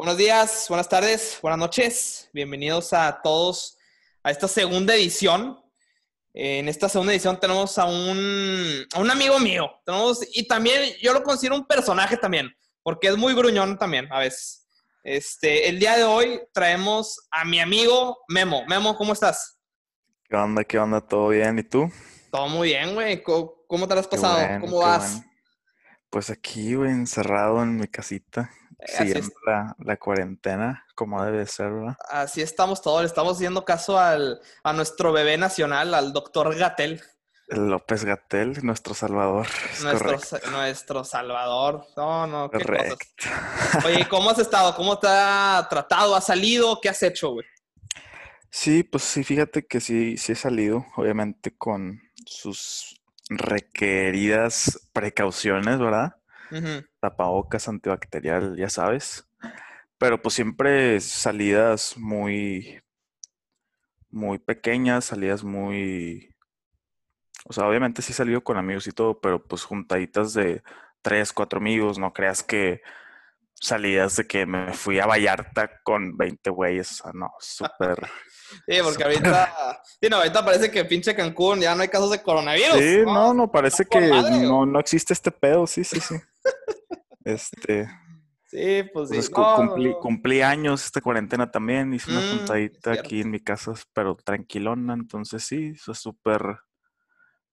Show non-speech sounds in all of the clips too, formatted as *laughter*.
Buenos días, buenas tardes, buenas noches. Bienvenidos a todos a esta segunda edición. En esta segunda edición tenemos a un, a un amigo mío. Tenemos, y también yo lo considero un personaje también, porque es muy gruñón también a veces. Este, el día de hoy traemos a mi amigo Memo. Memo, ¿cómo estás? ¿Qué onda? ¿Qué onda? ¿Todo bien? ¿Y tú? Todo muy bien, güey. ¿Cómo, te lo has pasado? bueno, ¿Cómo vas? bueno. Pues aquí, güey, encerrado en mi casita, siguiendo es- la, la cuarentena, como debe ser, ¿verdad? así estamos todos. Le estamos haciendo caso al, a nuestro bebé nacional, al doctor Gatel. El López Gatel, nuestro salvador. Es Nuestro, nuestro Salvador. No, no, qué cosas. Correcto. *laughs* Oye, ¿cómo has estado? ¿Cómo te ha tratado? ¿Has salido? ¿Qué has hecho, güey? Sí, pues sí, fíjate que sí, sí he salido, obviamente con sus requeridas precauciones, ¿verdad? Ujú. Tapabocas antibacterial, ya sabes. Pero pues siempre salidas muy, muy pequeñas, salidas muy... O sea, obviamente sí he salido con amigos y todo, pero pues juntaditas de tres, cuatro amigos, no creas que salidas de que me fui a Vallarta con 20 güeyes, o sea, no, súper... *laughs* Sí, porque ahorita, sí, no, ahorita parece que pinche Cancún ya no hay casos de coronavirus. Sí, no, no, parece que madre, no, no existe este pedo, sí, sí, sí. *laughs* Este, Sí, pues sí. Cu- No, cumplí, no. cumplí años esta cuarentena también, hice una Mm, juntadita cierto. aquí en mi casa, pero tranquilona, entonces sí, eso es súper,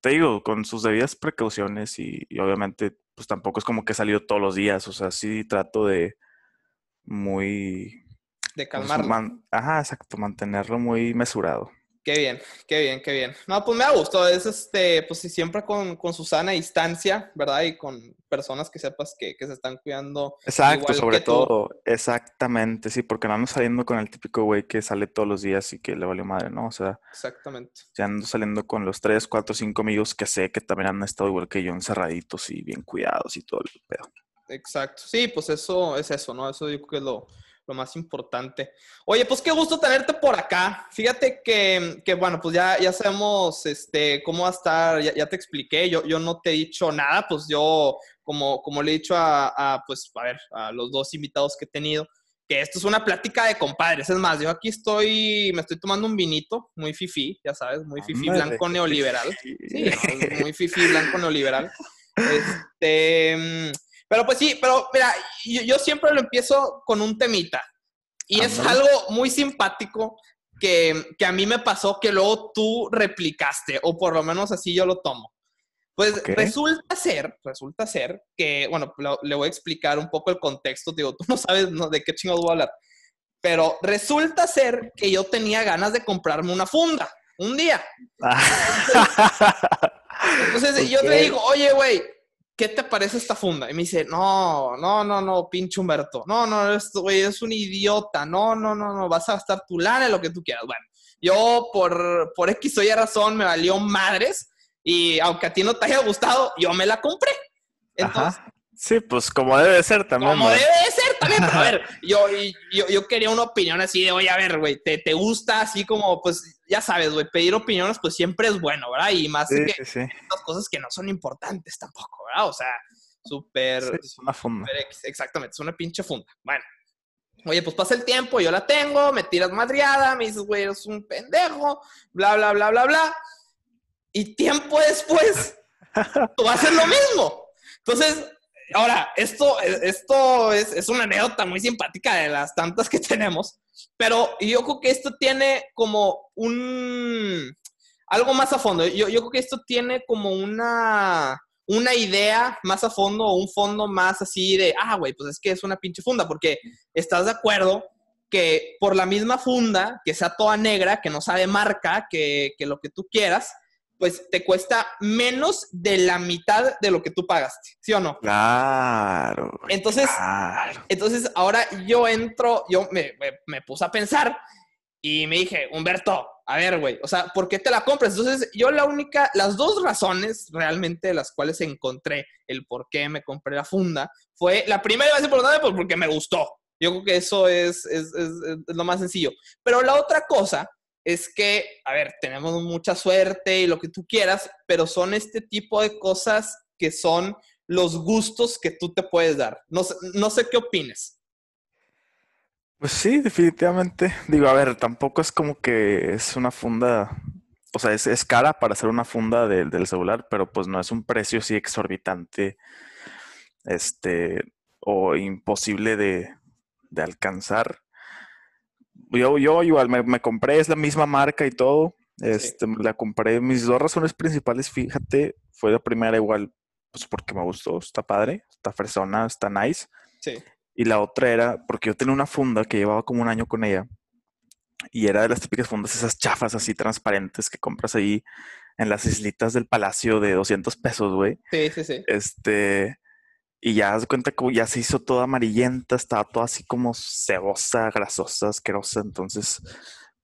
te digo, con sus debidas precauciones y, y obviamente pues tampoco es como que he salido todos los días, o sea, sí trato de muy, De pues, calmarlo. man- ajá, exacto, mantenerlo muy mesurado. Qué bien, qué bien, qué bien. No, pues me ha gustado. Es este, pues sí, siempre con, con su sana distancia, ¿verdad? Y con personas que sepas que, que se están cuidando. Exacto, Igual sobre que tú. todo, exactamente, sí, porque no ando saliendo con el típico güey que sale todos los días y que le vale madre, ¿no? O sea, Exactamente. Ya ando saliendo con los tres, cuatro, cinco amigos que sé que también han estado igual que yo, encerraditos y bien cuidados y todo el pedo. Exacto. Sí, pues eso es eso, ¿no? Eso yo creo que es lo, lo más importante. Oye, pues qué gusto tenerte por acá. Fíjate que, que, bueno, pues ya, ya sabemos este, cómo va a estar, ya, ya te expliqué, yo, yo no te he dicho nada, pues yo, como, como le he dicho a, a, pues, a ver, a los dos invitados que he tenido, que esto es una plática de compadres. Es más, yo aquí estoy, me estoy tomando un vinito muy fifí, ya sabes, muy fifí, Ándale. blanco neoliberal. Sí, no, *laughs* muy fifi, blanco neoliberal. Este, mm, pero pues sí, pero mira, yo, yo siempre lo empiezo con un temita. Y es algo muy simpático que, que a mí me pasó que luego tú replicaste, o por lo menos así yo lo tomo. Pues resulta ser, resulta ser que, bueno, lo- le voy a explicar un poco el contexto. Digo, tú no sabes no, de qué chingados voy a hablar. Pero resulta ser que yo tenía ganas de comprarme una funda un día. *laughs* Entonces yo le digo, oye, güey, ¿qué te parece esta funda? Y me dice, no, no, no, no, pinche Humberto. No, no, esto, güey, es un idiota. No, no, no, no, vas a gastar tu lana lo que tú quieras. Bueno, yo por, por X o Y razón me valió madres y aunque a ti no te haya gustado, yo me la compré. Entonces, Ajá. Sí, pues como debe ser también. como ¿verdad? debe también. pero a ver, *laughs* yo, yo, yo quería una opinión así de, oye, a ver, güey, ¿te, te gusta así como, pues, ya sabes, güey, pedir opiniones, pues siempre es bueno, ¿verdad? Y más Sí, que sí, cosas que no son importantes tampoco, ¿verdad? O sea, súper, Sí, es una funda. súper X, exactamente, es una pinche funda. Bueno, oye, pues pasa el tiempo, yo la tengo, me tiras madriada, me dices, güey, eres un pendejo, bla, bla, bla, bla, bla. Y tiempo después, *laughs* tú vas a hacer lo mismo. Entonces, ahora, esto, esto es, es una anécdota muy simpática de las tantas que *laughs* tenemos, pero yo creo que esto tiene como un... algo más a fondo. Yo, yo creo que esto tiene como una, una idea más a fondo o un fondo más así de, ah, güey, pues es que es una pinche funda, porque estás de acuerdo que por la misma funda, que sea toda negra, que no sabe marca, que, que lo que tú quieras, pues te cuesta menos de la mitad de lo que tú pagaste, ¿sí o no? Claro. Entonces, claro. entonces ahora yo entro, yo me, me- me puse a pensar y me dije, Humberto, a ver, güey, o sea, ¿por qué te la compras? Entonces yo la única, las dos razones realmente de las cuales encontré el por qué me compré la funda fue, la primera vez importante, pues porque me gustó. Yo creo que eso es, es, es, es lo más sencillo. Pero la otra cosa es que, a ver, tenemos mucha suerte y lo que tú quieras, pero son este tipo de cosas que son los gustos que tú te puedes dar. No no sé qué opines. Pues sí, definitivamente. Digo, a ver, tampoco es como que es una funda, o sea, es, es cara para hacer una funda del- del celular, pero pues no es un precio así exorbitante, este, o imposible de, de alcanzar. Yo, yo igual me, me compré, es la misma marca y todo. Este, la compré. Mis dos razones principales, fíjate, fue la primera igual, pues porque me gustó, está padre, está fresona, está nice. Sí. Y la otra era porque yo tenía una funda que llevaba como un año con ella. Y era de las típicas fundas, esas chafas así transparentes que compras ahí en las islitas del palacio de 200 pesos, güey. Sí, sí, sí. Este, y ya de cuenta que ya se hizo toda amarillenta, estaba toda así como cebosa, grasosa, asquerosa. Entonces,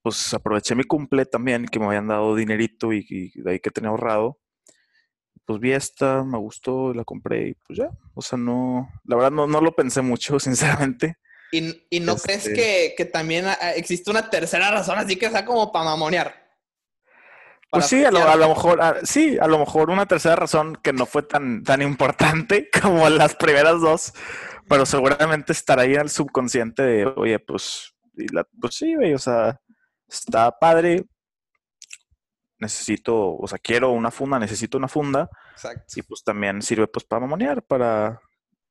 pues aproveché mi cumple también, que me habían dado dinerito y, y de ahí que tenía ahorrado. Pues vi esta, me gustó, la compré y pues ya. O sea, no, la verdad no, no lo pensé mucho, *laughs* sinceramente. ¿Y, y no crees Este- que, que también ah, existe una tercera razón así que sea como para mamonear? Pues sí, a lo, a lo mejor, sí, a lo mejor una tercera razón que no fue tan, tan importante *laughs* como las primeras dos, pero seguramente estará ahí al subconsciente de, oye, pues, y la- pues sí, güey, o sea, está padre, necesito, o sea, quiero una funda, necesito una funda, Exacto. y pues también sirve pues para mamonear, para,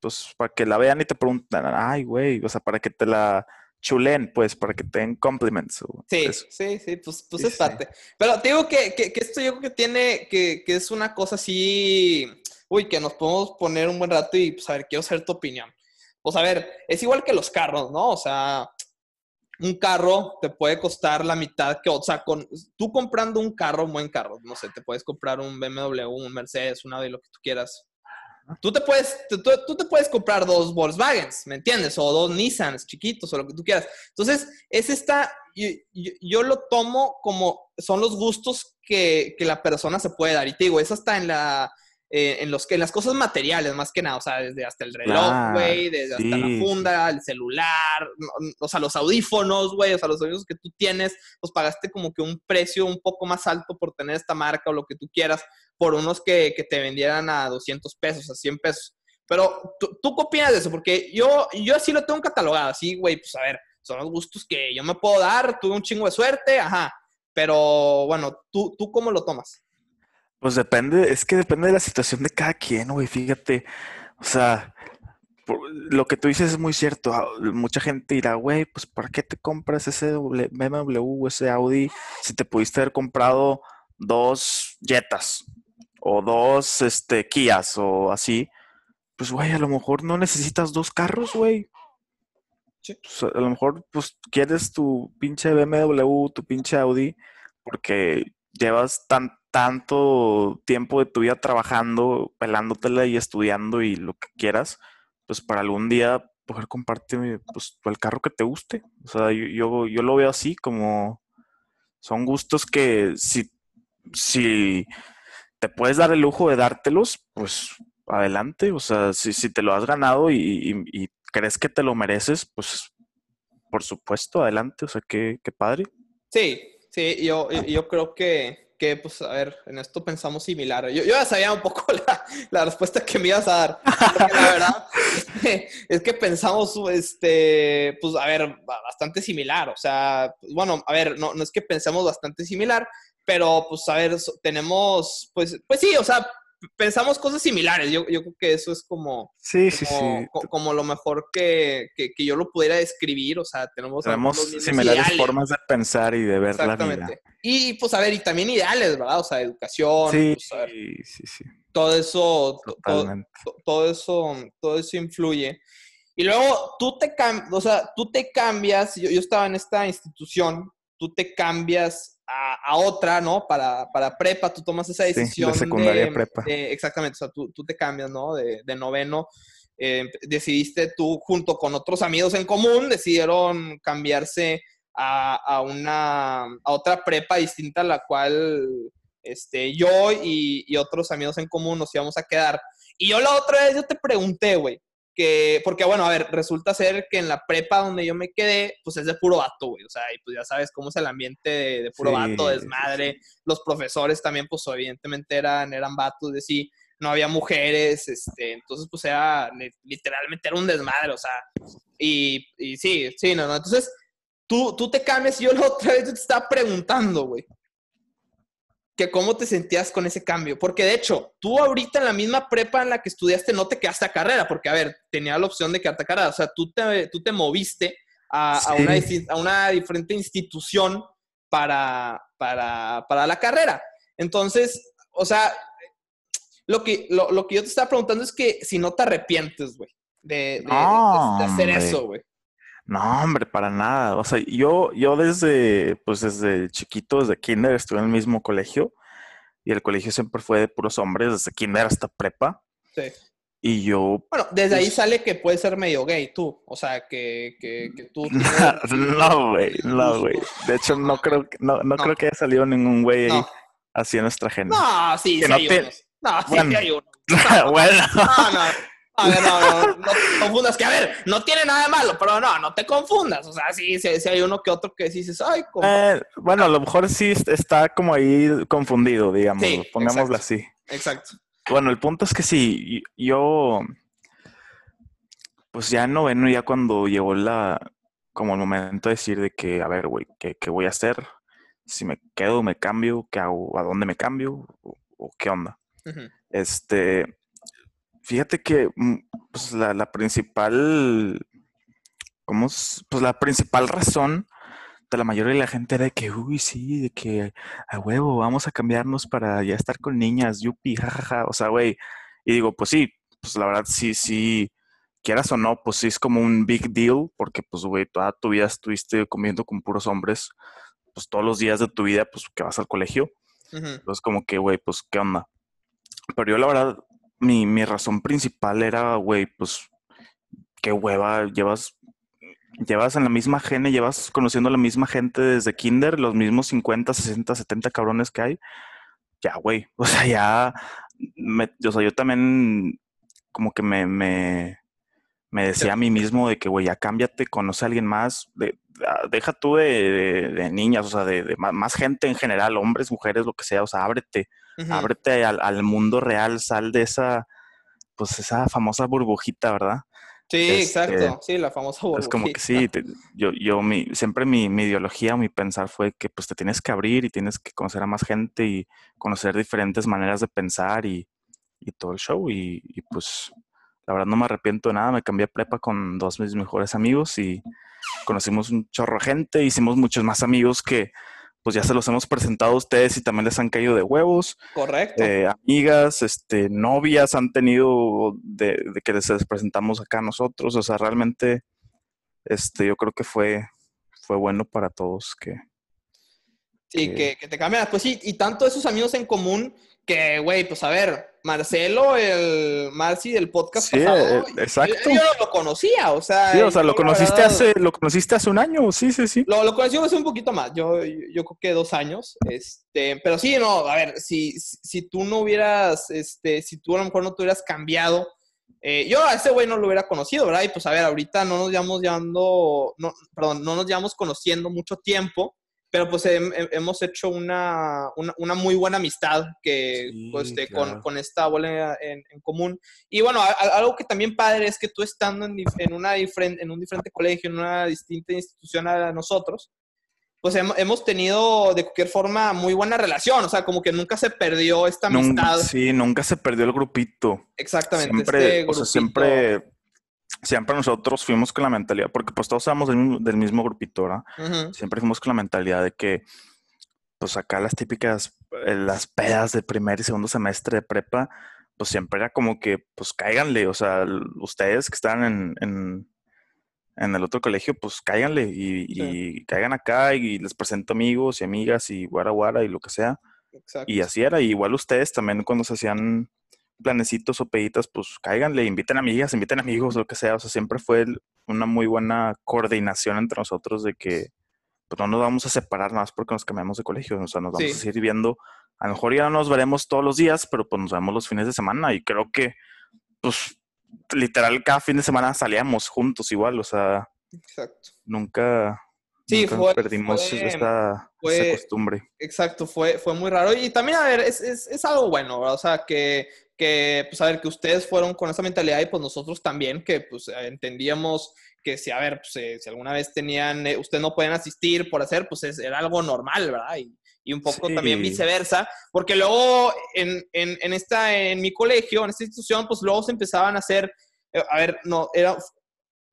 pues, para que la vean y te pregunten, ay, güey, o sea, para que te la chulen, pues, para que te den compliments. o Sí, eso. sí, sí, pues, pues Sí, es sí. parte. Pero te digo que, que, que esto yo creo que tiene, que, que es una cosa así, uy, que nos podemos poner un buen rato y pues a ver, quiero saber tu opinión. Pues a ver, es igual que los carros, ¿no? O sea, un carro te puede costar la mitad que, o sea, con, tú comprando un carro, un buen carro, no sé, te puedes comprar un BMW, un Mercedes, un Audi, lo que tú quieras. Tú te puedes, tú, tú- te puedes comprar dos Volkswagens, ¿me entiendes? O dos Nissans chiquitos o lo que tú quieras. Entonces, es esta, yo lo tomo como son los gustos que, que la persona se puede dar. Y te digo, es hasta en la, eh, en los que en las cosas materiales, más que nada, o sea, desde hasta el reloj, güey, desde hasta la sí, funda, el celular, o sea, los audífonos, güey, o sea, los audífonos que tú tienes, pues pagaste como que un precio un poco más alto por tener esta marca o lo que tú quieras, por unos que, que te vendieran a 200 pesos, a 100 pesos. Pero, ¿tú, ¿tú qué opinas de eso? Porque yo, yo así lo tengo catalogado, así, güey, pues a ver, son los gustos que yo me puedo dar, tuve un chingo de suerte, ajá. Pero bueno, ¿tú, tú cómo lo tomas? Pues depende, es que depende de la situación de cada quien, güey, fíjate. O sea, por- lo que tú dices es muy cierto. ah, Mucha gente dirá, güey, pues ¿para qué te compras ese BMW o ese Audi si te pudiste haber comprado dos Jetas o dos este, Kias o así? Pues, güey, a lo mejor no necesitas dos carros, güey. Sí. Pues, a lo mejor, pues, quieres tu pinche BMW, tu pinche Audi, porque llevas tan, tanto tiempo de tu vida trabajando, pelándotela y estudiando y lo que quieras, pues para algún día poder compartir pues, el carro que te guste. O sea, yo, yo, lo veo así como son gustos que si, si te puedes dar el lujo de dártelos, pues adelante. O sea, si, si te lo has ganado y, y- y crees que te lo mereces, pues por supuesto, adelante. O sea, qué, qué padre. Sí, sí, yo, yo- creo que, que, pues, a ver, en esto pensamos similar. Yo, ya sabía un poco *laughs* la, la respuesta que me ibas a dar. La verdad *laughs* es que, pensamos, este, pues, a ver, ba- bastante similar. O sea, pues, bueno, a ver, no, no es que pensemos bastante similar, pero, pues, a ver, tenemos, pues, pues sí, o sea, pensamos cosas similares. Yo, yo creo que eso es como, Sí, sí, como, sí. co- como lo mejor que, que, que yo lo pudiera describir. O sea, tenemos, Tenemos similares ideales. formas de pensar y de ver la vida. Y pues a ver, y también ideales, ¿verdad? O sea, educación, Sí, pues, ver, sí, sí. todo eso, to- todo, todo eso, todo eso influye. Y luego tú te cambias, o sea, tú te cambias, yo, yo estaba en esta institución, tú te cambias a, a otra, ¿no? Para, para prepa, tú tomas esa Sí, de decisión. secundaria prepa. de- exactamente, o sea, tú, tú te cambias, ¿no? De, de noveno. eh, decidiste tú, junto con otros amigos en común, decidieron cambiarse a, a una, a otra prepa distinta a la cual este, yo y, y otros amigos en común nos íbamos a quedar. Y yo la otra vez yo te pregunté, güey, que, porque bueno, a ver, resulta ser que en la prepa donde yo me quedé, pues es de puro vato, güey, o sea, y pues ya sabes cómo es el ambiente de, de puro Sí, vato, sí, desmadre, los profesores también, pues evidentemente eran, eran vatos de sí, no había mujeres, este, entonces pues era, li- literalmente era un desmadre, o sea, Y, y sí, sí, no, no. Entonces, tú, tú te cambias y yo la otra vez te estaba preguntando, güey. Que cómo te sentías con ese cambio. Porque de hecho, tú ahorita en la misma prepa en la que estudiaste no te quedaste a carrera, porque a ver, tenía la opción de quedarte a carrera. O sea, tú te, tú te moviste a, a una, a una diferente institución para, para, para la carrera. Entonces, o sea, lo que, lo, lo que yo te estaba preguntando es que si no te arrepientes, güey, de, de- de- No, de hacer hombre. eso, güey. No, hombre, para nada. O sea, yo, yo desde, pues desde chiquito, desde kinder, estuve en el mismo colegio y el colegio siempre fue de puros hombres, desde kinder hasta prepa. Sí. Y yo, Bueno, desde ahí Pues- sale que puedes ser medio gay tú. O sea, que, que, que tú... *laughs* no, güey, no, güey. De hecho, no creo, que- no, no No. creo que haya salido ningún güey ahí así en nuestra gente. no sí, Que sí no hay te- unos. No, sí, Bueno. sí hay unos. *laughs* bueno, No, no. A ver, no, no, no, te confundas. Que a ver, no tiene nada de malo, pero no, no te confundas. O sea, sí, sí, sí hay uno que otro que dices, ay, como... eh, bueno, a lo mejor sí est- está como ahí confundido, digamos, Sí, pongámoslo exacto. así. Exacto. Bueno, el punto es que sí, yo, pues ya en noveno, ya cuando llegó la, como el momento de decir de que, a ver, güey, ¿qué, qué voy a hacer? Si me quedo, me cambio, ¿qué hago? ¿A dónde me cambio? ¿O, o qué onda? Este, fíjate que mm, pues la, la principal, ¿cómo es? Pues la principal razón de la mayoría de la gente era de que, uy, sí, de que a huevo, vamos a cambiarnos para ya estar con niñas, yupi, jajaja, o sea, güey, y digo, pues sí, pues la verdad sí, sí, quieras o no, pues sí es como un big deal, porque pues, güey, toda tu vida estuviste comiendo con puros hombres, pues todos los días de tu vida, pues que vas al colegio, Ujú. entonces como que, güey, pues, ¿qué onda? Pero yo la verdad, mi, mi razón principal era, güey, pues, qué hueva, llevas, llevas en la misma gene, llevas conociendo a la misma gente desde kinder, los mismos 50, 60, 70 cabrones que hay. Ya, güey, *laughs* o sea, ya, me- o sea, yo también como que me, me, me decía a mí mismo de que, güey, ya cámbiate, conoce a alguien más, de, deja tú de, de- de niñas, o sea, de, más gente en general, hombres, mujeres, lo que sea, o sea, ábrete, ábrete al, al mundo real, sal de esa, pues esa famosa burbujita, ¿verdad? Sí, Este, exacto. Sí, la famosa Es como que burbujita. sí, te- yo, yo mi, siempre mi, mi ideología o mi pensar fue que pues te tienes que abrir y tienes que conocer a más gente y conocer diferentes maneras de pensar y, y todo el show. Y, y, pues la verdad no me arrepiento de nada, me cambié a prepa con dos de mis mejores amigos y conocimos un chorro de gente, hicimos muchos más amigos que pues ya se los hemos presentado a ustedes y también les han caído de huevos Correcto. eh, amigas, este, novias han tenido de, de que les presentamos acá a nosotros. O sea, realmente, este, yo creo que fue, fue bueno para todos que, Sí, que- que, que te cambian. Pues sí, y tanto esos amigos en común que, güey, pues a ver, Marcelo, el Marci del podcast Sí, pasado, eh, exacto. Yo, yo no lo conocía, o sea. sí, o sea, lo conociste verdad, hace, lo conociste hace un año, sí, sí, sí. Lo, lo conocí hace un poquito más, yo, yo, yo creo que dos años, este, pero sí, no, a ver, si, si, si tú no hubieras, este, si tú a lo mejor no te hubieras cambiado, eh, yo a ese güey no lo hubiera conocido, ¿verdad? Y pues a ver, ahorita no nos llevamos llevando, no, perdón, no nos llevamos conociendo mucho tiempo, pero pues hem- hem- hemos hecho una, una, una muy buena amistad que, Sí, pues, este, claro. con, con esta bola en, en común. Y bueno, a- a- algo que también padre es que tú estando en, en, una diferente, en un diferente colegio, en una distinta institución a nosotros, pues hem- hemos tenido de cualquier forma muy buena relación, o sea, como que nunca se perdió esta Nunca, amistad. sí, nunca se perdió el grupito. Exactamente. Siempre, este o sea, grupito. siempre, siempre nosotros fuimos con la mentalidad, porque pues todos éramos del mismo, del mismo grupito, ¿verdad? Siempre fuimos con la mentalidad de que, pues acá las típicas, eh, las pedas de primer y segundo semestre de prepa, pues siempre era como que, pues cáiganle, o sea, ustedes que están en, en, en el otro colegio, pues cáiganle y, y caigan acá y les presento amigos y amigas y guara guara y lo que sea. exacto. Y así era, y igual ustedes también cuando se hacían planecitos o peditas, pues cáiganle, inviten amigas, inviten amigos, lo que sea. O sea, siempre fue el- una muy buena coordinación entre nosotros de que pues no nos vamos a separar nada más porque nos cambiamos de colegio. O sea, nos vamos Sí. a seguir viendo. A lo mejor ya no nos veremos todos los días, pero pues nos vemos los fines de semana. Y creo que, pues, literal, cada fin de semana salíamos juntos igual. O sea, Exacto. nunca, Sí, nunca fue- perdimos fue- esa costumbre. Exacto, fue, fue muy raro. Y también, a ver, es, es, es algo bueno, ¿verdad? O sea, que, que, pues a ver, que ustedes fueron con esa mentalidad y pues nosotros también, que pues entendíamos que si, a ver, pues, eh, si alguna vez tenían, eh, ustedes no pueden asistir por hacer, pues es, era algo normal, ¿verdad? Y, y un poco también viceversa, porque luego en, en, en, esta, en mi colegio, en esta institución, pues luego se empezaban a hacer, eh, a ver, no, era,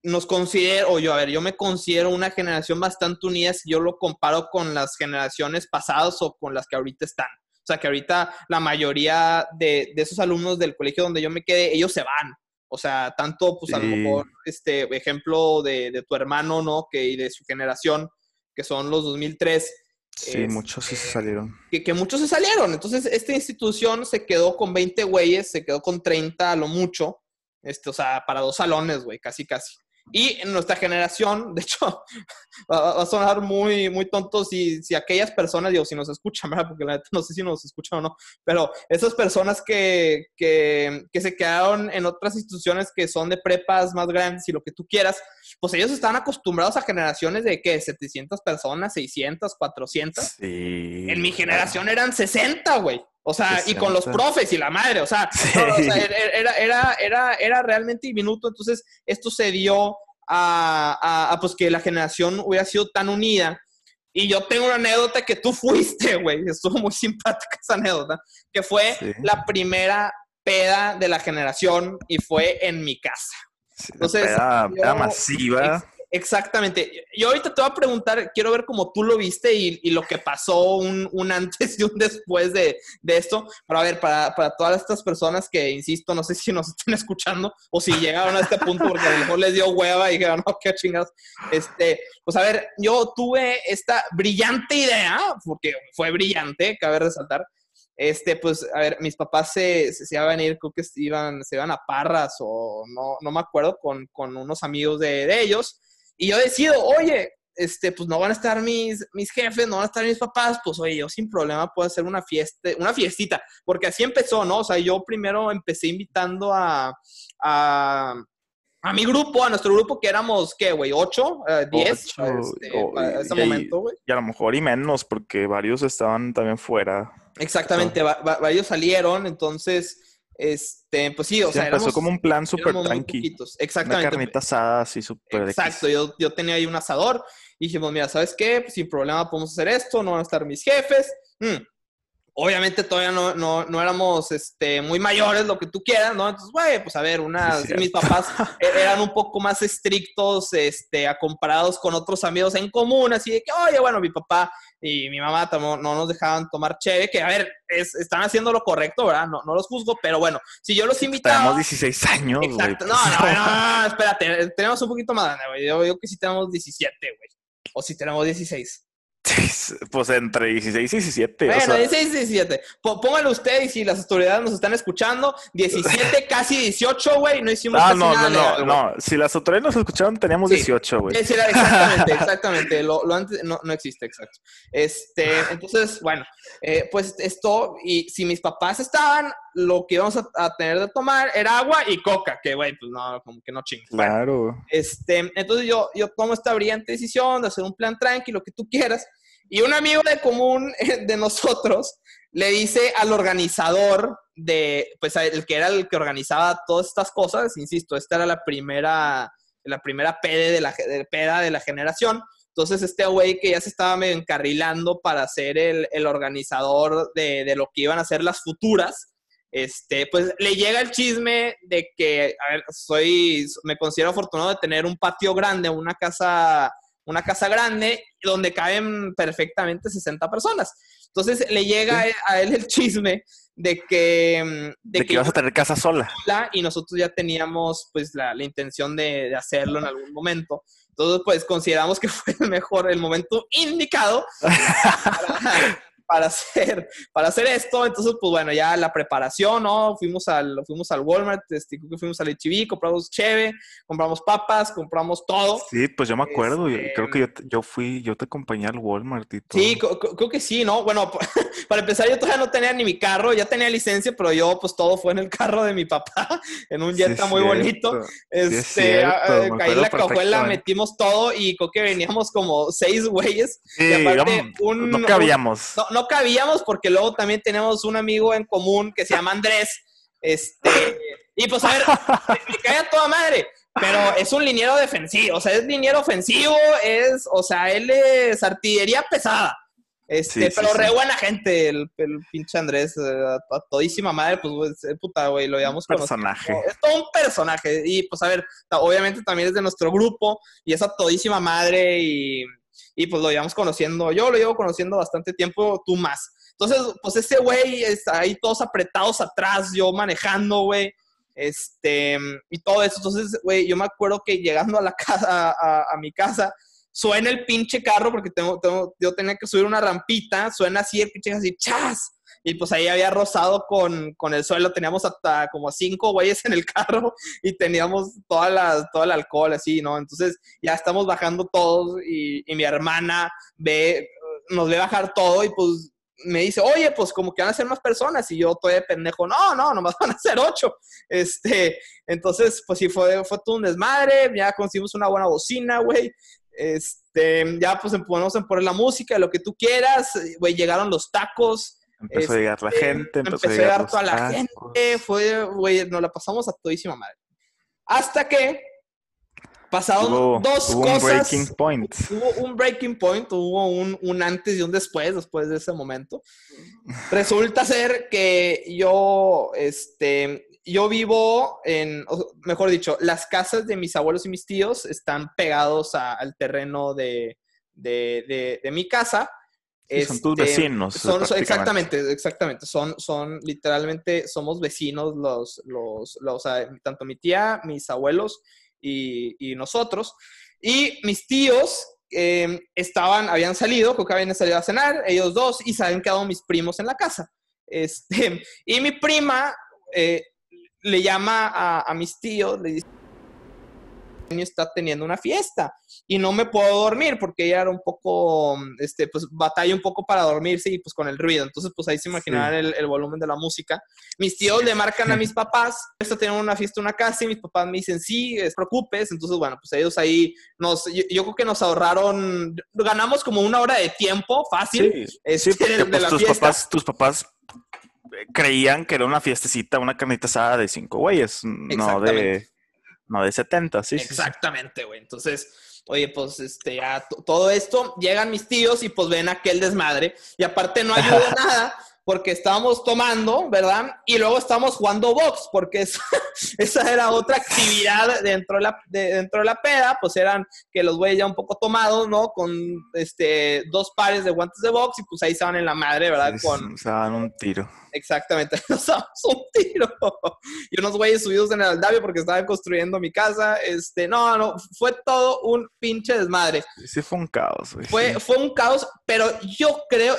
nos considero, o yo, a ver, yo me considero una generación bastante unida si yo lo comparo con las generaciones pasadas o con las que ahorita están. O sea, que ahorita la mayoría de, de esos alumnos del colegio donde yo me quedé, ellos se van. O sea, tanto, pues a lo mejor, este ejemplo de, de, tu hermano, ¿no? Que, y de su generación, que son los 2003. Sí, muchos sí se salieron. Que, que, muchos se salieron. Entonces, esta institución se quedó con 20 güeyes, se quedó con 30 a lo mucho. Este, o sea, para dos salones, güey, casi, casi. Y en nuestra generación, *laughs* de hecho, va, a sonar muy, muy tonto si, si aquellas personas, digo, si nos escuchan, ¿verdad? Porque la neta no sé si nos escuchan o no, pero esas personas que, que, que, se quedaron en otras instituciones que son de prepas más grandes y lo que tú quieras, pues ellos están acostumbrados a generaciones de, ¿qué? 700 personas, 600, 400. Sí. En mi generación eran 60, güey. O sea, 60. y con los profes y la madre, o sea, sí. no, o sea era, era, era, era, realmente diminuto. Entonces, esto se dio a, a, a, pues que la generación hubiera sido tan unida. Y yo tengo una anécdota que tú *laughs* fuiste, güey. Estuvo muy simpática esa anécdota. Que fue sí. la primera peda de la generación y fue en mi casa. Sí, Entonces, peda, yo, peda masiva. Exactamente. Yo ahorita te voy a preguntar, quiero ver cómo tú lo viste y, lo que pasó un, antes y un después de, de esto. Pero a ver, para, para, todas estas personas que, insisto, no sé si nos *laughs* están escuchando o si llegaron a este punto porque a lo mejor les dio hueva y dijeron, no, qué chingados. Este, pues a ver, yo tuve esta brillante idea, porque fue brillante, cabe resaltar. Este, pues, a ver, mis papás se, se, se iban a ir, creo que iban, se iban a Parras o no, no me acuerdo, con, con unos amigos de, de ellos. Y yo decido, oye, este, pues no van a estar mis, mis jefes, no van a estar mis papás, pues oye, yo sin problema puedo hacer una fiesta, una fiestita, porque así empezó, ¿no? O sea, yo primero empecé invitando a, a, a mi grupo, a nuestro grupo, que éramos, ¿qué, güey? ¿Ocho? Uh, ¿Diez? Ocho, este, oh, ese y, momento, güey. Y a lo mejor y menos, porque varios estaban también fuera. Exactamente, va, va, varios salieron, entonces... Este, pues sí, o sí, sea, empezó éramos, como un plan súper tranqui. Exactamente. Una carnita asada así súper Exacto, yo, yo, tenía ahí un asador y dijimos, mira, ¿sabes qué? Pues sin problema podemos hacer esto, no van a estar mis jefes. Mm. Obviamente todavía no, no, no, éramos este, muy mayores, lo que tú quieras, ¿no? Entonces, güey, pues a ver, una, sí, mis papás *laughs* e-, eran un poco más estrictos este, a comparados con otros amigos en común, así de que, oye, bueno, mi papá y mi mamá no, no nos dejaban tomar cheve, que a ver, es, están haciendo lo correcto, ¿verdad? No, no los juzgo, pero bueno, si yo los invitaba... Tenemos 16 años, Exacto, no, no, no, no, espérate, tenemos un poquito más güey. Yo digo que sí tenemos 17, güey. O si tenemos 16. Pues entre 16 y 17. Bueno, o sea... 16 y 17. Póngalo usted y si las autoridades nos están escuchando, 17, *laughs* casi 18, güey. No hicimos ah, casi no, nada no, legal, no, no. Si las autoridades nos escucharon, teníamos Sí. 18, güey. Exactamente, *laughs* exactamente. Lo, lo antes no, no, existe, exacto. Este, *laughs* entonces, bueno, eh, pues esto, y si mis papás estaban, lo que íbamos a, a tener de tomar era agua y coca, que güey, pues no, como que no chingas. Claro. Bueno, este, entonces yo, yo tomo esta brillante decisión de hacer un plan tranquilo, lo que tú quieras. Y un amigo de común *laughs* de nosotros le dice al organizador de, pues el que era el que organizaba todas estas cosas, insisto, esta era la primera, la primera peda de la, peda de la generación. Entonces este güey que ya se estaba medio encarrilando para ser el, el organizador de, de, lo que iban a ser las futuras, este, pues le llega el chisme de que, a ver, soy, me considero afortunado de tener un patio grande, una casa una casa grande donde caben perfectamente 60 personas. Entonces le llega sí. a él el chisme de que... De, de que, ibas a tener casa sola. Y nosotros ya teníamos pues la, la intención de, de, hacerlo en algún momento. Entonces pues consideramos que *laughs* fue el mejor, el momento indicado *laughs* para, para *laughs* hacer, para hacer esto. Entonces, pues bueno, ya la preparación, ¿no? Fuimos al, fuimos al Walmart, este, creo que fuimos al HB, compramos cheve, compramos papas, compramos todo. Sí, pues yo me acuerdo, este... creo que yo, yo, fui, yo te acompañé al Walmart y todo. Sí, creo que sí, ¿no? Bueno, *laughs* para empezar, yo todavía no tenía ni mi carro, ya tenía licencia, pero yo, pues todo fue en el carro de mi papá, *laughs* en un Jetta sí, muy cierto. bonito. Este, sí, cierto, caí en la cajuela, metimos todo y creo que veníamos como seis güeyes. Sí, y aparte, un, no cabíamos. Un, no, no cabíamos porque luego también tenemos un amigo en común que se llama Andrés, Este, y pues a ver, me cae a toda madre. Pero es un liniero defensivo, o sea, es liniero ofensivo, es, o sea, él es artillería pesada. Este, pero re buena gente, el, pinche Andrés, eh, a, todísima madre, pues, puta, güey, lo llamamos personaje. es todo un personaje. Y pues, a ver, obviamente también es de nuestro grupo y es a todísima madre y, y pues lo llevamos conociendo. Yo lo llevo conociendo bastante tiempo, tú más. Entonces, pues ese güey está ahí todos apretados atrás, yo manejando, güey. Este, y todo eso. Entonces, güey, yo me acuerdo que llegando a la casa, a, mi casa, suena el pinche carro porque tengo, tengo, yo tenía que subir una rampita, suena así el pinche así, ¡chas! Y pues ahí había rozado con, con el suelo, teníamos hasta como cinco güeyes en el carro *laughs* y teníamos toda la, todo el alcohol así, ¿no? Entonces ya estamos bajando todos y, y mi hermana ve, nos ve bajar todo y pues me dice, oye, pues como que van a ser más personas. Y yo todavía pendejo, no, no, nomás van a ser ocho. *laughs* Este, entonces, pues sí, fue, fue todo un desmadre. Ya conseguimos una buena bocina, güey. Este, ya pues podemos poner la música, lo que tú quieras. Güey, llegaron los tacos. Empezó a llegar la este, gente, empezó, a llegar, toda la gente. Fue, güey, nos la pasamos a todísima madre. Hasta que Pasaron dos hubo cosas. Un breaking point. Hubo un breaking point, hubo un, antes y un después, después de ese momento. Resulta ser que yo, este, yo vivo en, mejor dicho, las casas de mis abuelos y mis tíos están pegados al terreno de, mi casa. Son tus este, vecinos. Son, exactamente, exactamente. Son, son literalmente, somos vecinos los, los, los, tanto mi tía, mis abuelos y, nosotros. Y mis tíos em, estaban, habían salido, creo que habían salido a cenar, ellos dos, y se habían quedado mis primos en la casa. Este, *laughs* y mi prima eh, le llama a, a mis tíos, le dice, está teniendo una fiesta y no me puedo dormir porque ella era un poco, este, pues batalla un poco para dormirse y pues con el ruido. Entonces, pues ahí se imaginarán el, volumen de la música. Mis tíos le marcan a mis papás, está teniendo una fiesta en una casa y mis papás me dicen, sí, es preocupes. Entonces, bueno, pues ellos ahí nos, yo, creo que nos ahorraron, ganamos como una hora de tiempo fácil. Sí, este, pues, tus, papás, tus papás creían que era una fiestecita, una carnita asada de cinco güeyes, no de no, de 70, sí. Exactamente, güey. Entonces, oye, pues este, ya todo esto, llegan mis tíos y pues ven aquel desmadre. Y aparte no ayuda *laughs* nada porque estábamos tomando, ¿verdad? Y luego estábamos jugando box, porque *laughs* esa, era otra actividad dentro de, la, dentro de la peda, pues eran que los güeyes ya un poco tomados, ¿no? Con este, dos pares de guantes de box y pues ahí estaban en la madre, ¿verdad? Con, se daban un tiro. Exactamente, *laughs* nos un tiro. Y unos güeyes subidos en el aldabio porque estaban construyendo mi casa. Este, no, no, fue todo un pinche desmadre. Sí, fue un caos, güey. Fue, fue un caos, pero yo creo,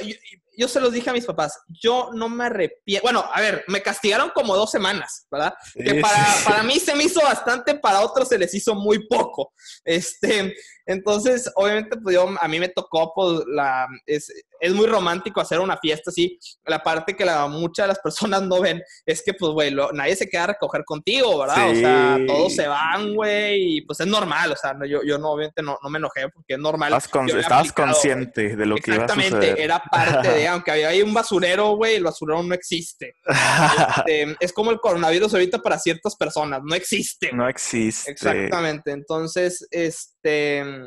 yo se los dije a mis papás, yo no me arrepiento. Bueno, a ver, me castigaron como dos semanas, ¿verdad? que para, para, mí se me hizo bastante, para otros se les hizo muy poco. Este, entonces, obviamente, pues yo, a mí me tocó, pues, la, es, es muy romántico hacer una fiesta así. La parte que la, muchas de las personas no ven es que, pues, güey, nadie se queda a recoger contigo, ¿verdad? O sea, todos se van, güey, y pues es normal. O sea, yo, yo no, obviamente no, no me enojé porque es normal. estabas consciente de lo que iba a suceder. Exactamente, era parte de, *laughs* aunque había ahí un basurero, güey, el basurero no existe. *laughs* Este, es como el coronavirus ahorita para ciertas personas, no existe. No existe. Exactamente, entonces, este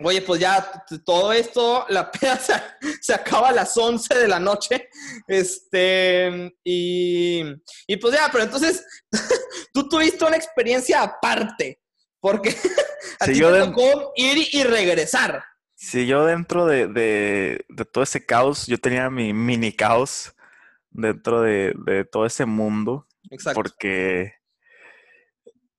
Oye, pues ya todo esto, la *laughs* peda se, acaba a las 11 de la noche. Este, y, y pues ya, pero entonces *laughs* tú tuviste una experiencia aparte, porque *laughs* a ti te tocó ir y regresar. Sí, yo dentro de, de, todo ese caos, yo tenía mi mini caos dentro de, todo ese mundo. Exacto. Porque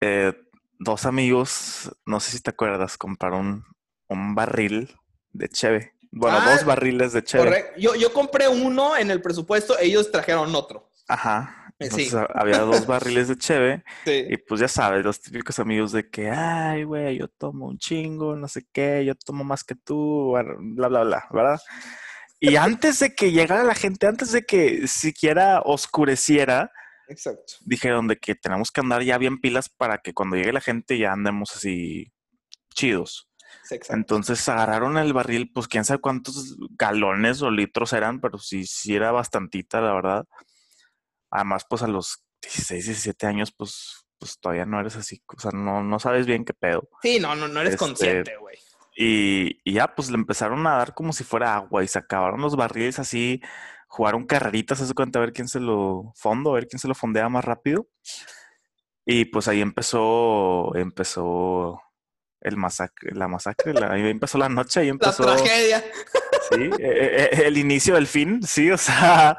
eh, dos amigos, no sé si te acuerdas, compraron un barril de cheve. Bueno, dos ah, barriles de cheve. Correcto. Yo, yo compré uno en el presupuesto, ellos trajeron otro. Ajá. Eh, Entonces, había dos barriles de cheve. *laughs* Sí. Y pues ya sabes, los típicos amigos de que, ay, güey, yo tomo un chingo, no sé qué, yo tomo más que tú, bla, bla, bla, ¿verdad? Y *laughs* antes de que llegara la gente, antes de que siquiera oscureciera, Exacto. dijeron de que tenemos que andar ya bien pilas para que cuando llegue la gente ya andemos así chidos. Entonces agarraron el barril, pues quién sabe cuántos galones o litros eran, pero sí, sí era bastantita, la verdad. Además, pues a los 16, 17 años, pues, pues todavía no eres así, o sea, no, no sabes bien qué pedo. Sí, no, no, no eres Este, consciente, güey. Y, y ya, pues le empezaron a dar como si fuera agua y se acabaron los barriles así, jugaron carreritas, se cuenta, a ver quién se lo fondo, a ver quién se lo fondea más rápido. Y pues ahí empezó, empezó el masacre, la masacre, la- ahí empezó la noche, ahí *laughs* La empezó tragedia. sí, eh, eh, eh, el inicio del fin, sí, o sea,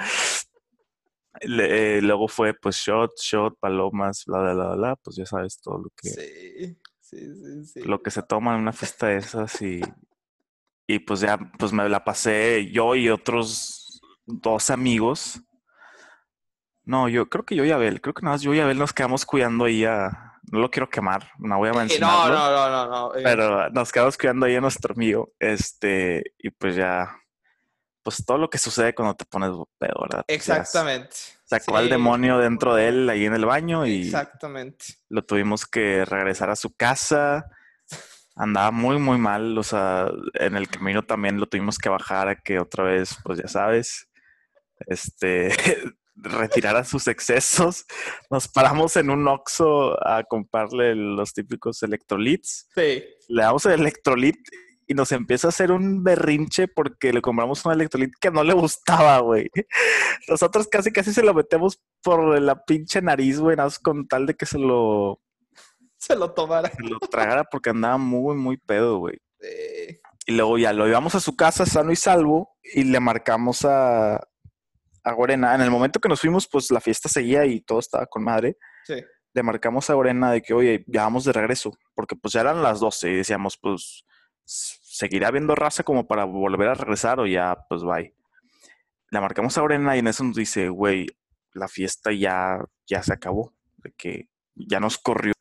le- eh, luego fue pues shot, shot, palomas, bla, bla, bla, bla, pues ya sabes todo lo que, Sí, sí, sí, sí. lo que se toma en una fiesta de esas y, y pues ya, pues me la pasé yo y otros dos amigos. No, yo creo que yo y Abel, creo que nada más yo y Abel nos quedamos cuidando ahí a, no lo quiero quemar, no voy a Sí, *laughs* no, mencionarlo. no, no, no, no. eh, Pero nos quedamos cuidando ahí a nuestro amigo. Este, y pues ya, pues todo lo que sucede cuando te pones pedo, ¿verdad? Exactamente. Sacó al demonio dentro de él ahí en el baño y Exactamente. lo tuvimos que regresar a su casa. Andaba muy, muy mal. O sea, en el camino también lo tuvimos que bajar a que otra vez, pues ya sabes, este, *laughs* retirara sus excesos. Nos paramos en un Oxxo a comprarle los típicos electrolits Sí. le damos el electrolit y nos empieza a hacer un berrinche porque le compramos un electrolit que no le gustaba, güey. Nosotros casi casi se lo metemos por la pinche nariz, güey, nada más con tal de que se lo, Se lo tomara. se lo tragara porque andaba muy, muy pedo, güey. Y luego ya lo llevamos a su casa sano y salvo y le marcamos a, a Gorena. En el momento que nos fuimos, pues la fiesta seguía y todo estaba con madre. sí. le marcamos a Gorena de que, oye, ya vamos de regreso, porque pues ya eran las 12 y decíamos, pues, ¿seguirá viendo raza como para volver a regresar o ya, pues, bye? Le marcamos a Gorena y en eso nos dice, güey, la fiesta ya, ya se acabó, de que ya nos corrió.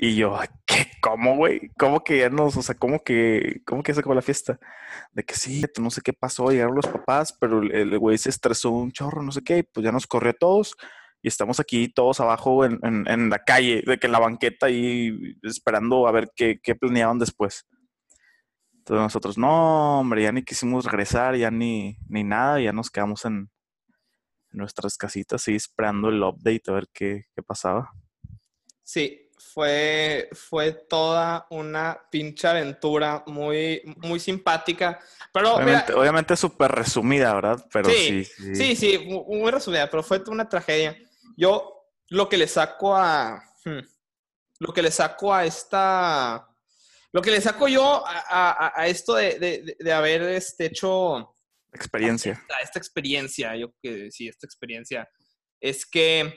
Y yo, ¿qué? ¿Cómo, güey? ¿Cómo que ya nos, o sea, cómo que, cómo que se acabó la fiesta? De que sí, no sé qué pasó, llegaron los papás, pero el- güey se estresó un chorro, no sé qué, y pues ya nos corrió a todos y estamos aquí todos abajo en, en- en la calle, de que en la banqueta ahí esperando a ver qué, qué planeaban después. Entonces nosotros, no, hombre, ya ni quisimos regresar, ya ni, ni nada, ya nos quedamos en nuestras casitas ahí esperando el update a ver qué, qué pasaba. Sí, fue, fue toda una pinche aventura muy, muy simpática. Pero mira, Obviamente, súper resumida, ¿verdad? Pero sí, Sí, sí, sí, mu- muy resumida, pero fue una tragedia. Yo lo que le saco a. hmm, lo que le saco a esta. Lo que le saco yo a, a- a esto de, de- haber este, hecho Experiencia. esta, esta experiencia, yo que sí, esta experiencia, es que,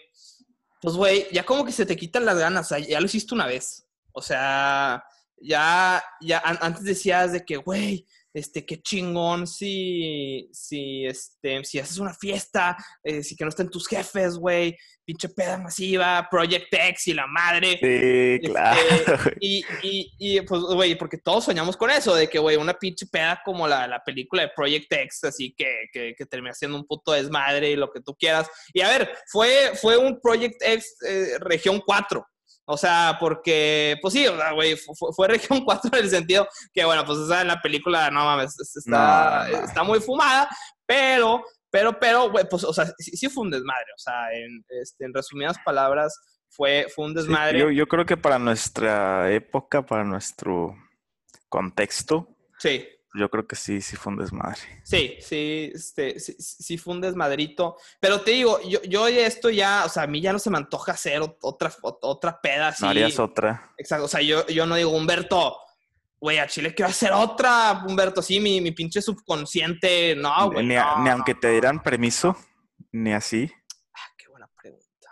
pues, güey, ya como que se te quitan las ganas, o sea, ya lo hiciste una vez. O sea, ya, ya an- antes decías de que, güey, este, qué chingón si, si, este, si haces una fiesta, eh, si que no estén tus jefes, güey, pinche peda masiva, Project X y la madre. Sí, claro. güey. *laughs* Y, y, y, pues, güey, porque todos soñamos con eso, de que, güey, una pinche peda como la, la película de Project X, así que, que, que termina siendo un puto desmadre y lo que tú quieras. Y a ver, fue, fue un Project X eh, región 4. O sea, porque, pues sí, o sea, güey, fu- fu- fue, región *laughs* 4 en el sentido que, bueno, pues esa en la película, no mames, es- está, No, está muy fumada, pero, pero, pero, güey, pues, o sea, sí, sí fue un desmadre. O sea, en, este, en resumidas palabras, fue, fue un Sí, desmadre. yo, yo creo que para nuestra época, para nuestro contexto, Sí. Yo creo que sí, sí fue un desmadre. Sí, sí, este, sí, sí fue un desmadrito. Pero te digo, yo, yo esto ya, o sea, a mí ya no se me antoja hacer ot- otra, ot- otra peda así. No harías otra. Exacto, o sea, yo, yo no digo, Humberto, güey, a Chile quiero hacer otra, Humberto, sí, mi, mi pinche subconsciente, no, güey. ni, a- no, ni aunque no, te dieran permiso, ni así. Ah, qué buena pregunta.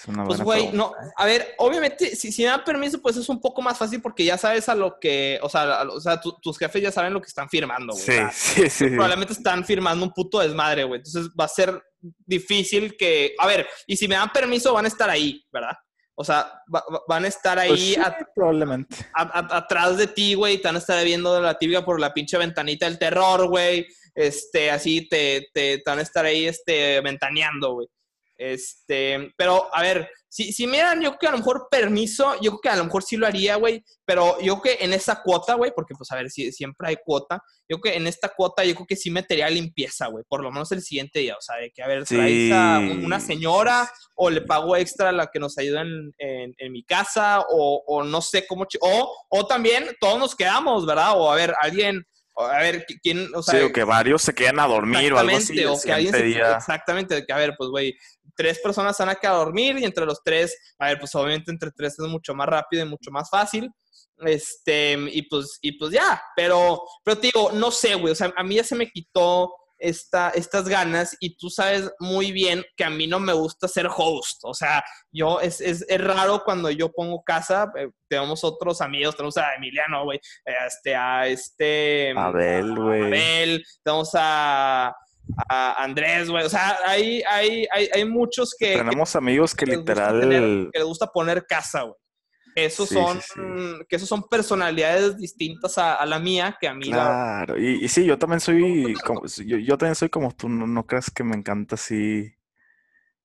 Es una Pues, güey, no, pregunta. a ver, obviamente, si, si me dan permiso, pues es un poco más fácil porque ya sabes a lo que, o sea, a o sea tu- tus jefes ya saben lo que están firmando, güey. Sí, o sea, *laughs* sí, sí. sí. probablemente están firmando un puto desmadre, güey. Entonces va a ser difícil que. A ver, y si me dan permiso, van a estar ahí, ¿verdad? O sea, va- va- van a estar ahí Pues sí, a- probablemente. a- atrás de ti, güey. Te van a estar viendo la típica por la pinche ventanita del terror, güey. Este, así te, te, te van a estar ahí, este, ventaneando, güey. Este, pero a ver, si, si me dan, yo creo que a lo mejor permiso, yo creo que a lo mejor sí lo haría, güey, pero yo creo que en esa cuota, güey, porque pues a ver, si, siempre hay cuota, yo creo que en esta cuota yo creo que sí metería limpieza, güey, por lo menos el siguiente día, o sea, de que a ver, traes a una señora o le pago extra a la que nos ayuda en, en, mi casa o, o, no sé cómo, o, o también todos nos quedamos, ¿verdad? O a ver, alguien a ver, ¿quién? O sea, sí, o que varios se queden a dormir o algo así. O que alguien se, exactamente, que a ver, pues, güey, tres personas van a quedar a dormir y entre los tres, a ver, pues obviamente entre tres es mucho más rápido y mucho más fácil. Este, y pues, y pues ya, pero, pero te digo, no sé, güey, o sea, a mí ya se me quitó esta, estas ganas y tú sabes muy bien que a mí no me gusta ser host. O sea, yo es, es, es raro cuando yo pongo casa, eh, tenemos otros amigos, tenemos a Emiliano, güey, este, a este... Abel, güey. Abel, tenemos a... A Andrés, güey. O sea, hay, hay, hay, hay muchos que. Tenemos amigos que, literal. que les gusta poner casa, güey esos son, que esos son personalidades distintas a, la mía que a mí. Claro, y, sí, yo también soy, como, yo, también soy como tú, no, creas que me encanta así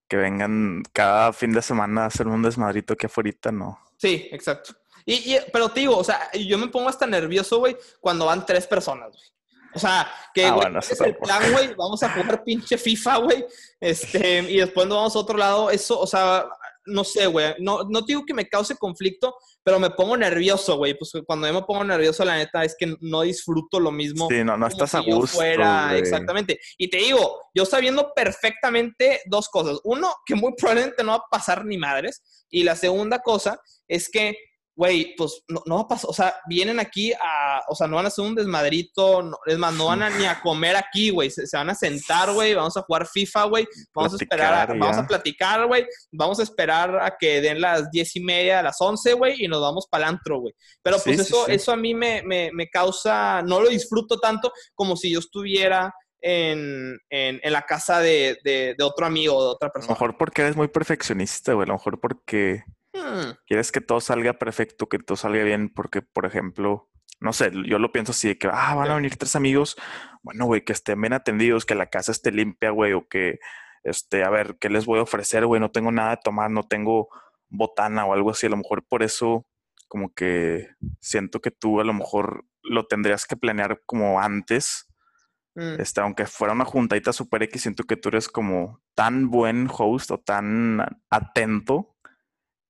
que vengan cada fin de semana a hacer un desmadrito que afuera, no. Sí, exacto. Y, pero te digo, o sea, yo me pongo hasta nervioso, güey, cuando van tres personas, güey. O sea, que ah, es el plan, güey, vamos a jugar pinche FIFA, güey, este, y después nos vamos a otro lado, eso, o sea, no sé, güey, no, no digo que me cause conflicto, pero me pongo nervioso, güey. Pues cuando yo me pongo nervioso, la neta, es que no disfruto lo mismo. Sí, no, no estás a gusto. Fuera, exactamente. Y te digo, yo sabiendo perfectamente dos cosas. Uno, que muy probablemente no va a pasar ni madres. Y la segunda cosa es que güey, pues no, no, va a pasar, o sea, vienen aquí a, o sea, no van a hacer un desmadrito, no, es más, no van a ni a comer aquí, güey, se, van a sentar, güey, vamos a jugar FIFA, güey, vamos a esperar, vamos a platicar, güey, vamos a esperar a que den las diez y media, las once, güey, y nos vamos para antro, güey. Pero pues eso, eso a mí me, me, me, causa, no lo disfruto tanto como si yo estuviera en, en, en la casa de, de, de, otro amigo, de otra persona. A lo mejor porque eres muy perfeccionista, güey, a lo mejor porque Hmm. Quieres que todo salga perfecto, que todo salga bien, porque, por ejemplo, no sé, yo lo pienso así de que, ah, van a venir tres amigos, bueno, güey, que estén bien atendidos, que la casa esté limpia, güey, o que, este, a ver, ¿qué les voy a ofrecer, güey? No tengo nada de tomar, no tengo botana o algo así, a lo mejor por eso, como que siento que tú a lo mejor lo tendrías que planear como antes. Hmm. Este, aunque fuera una juntadita super X, siento que tú eres como tan buen host o tan atento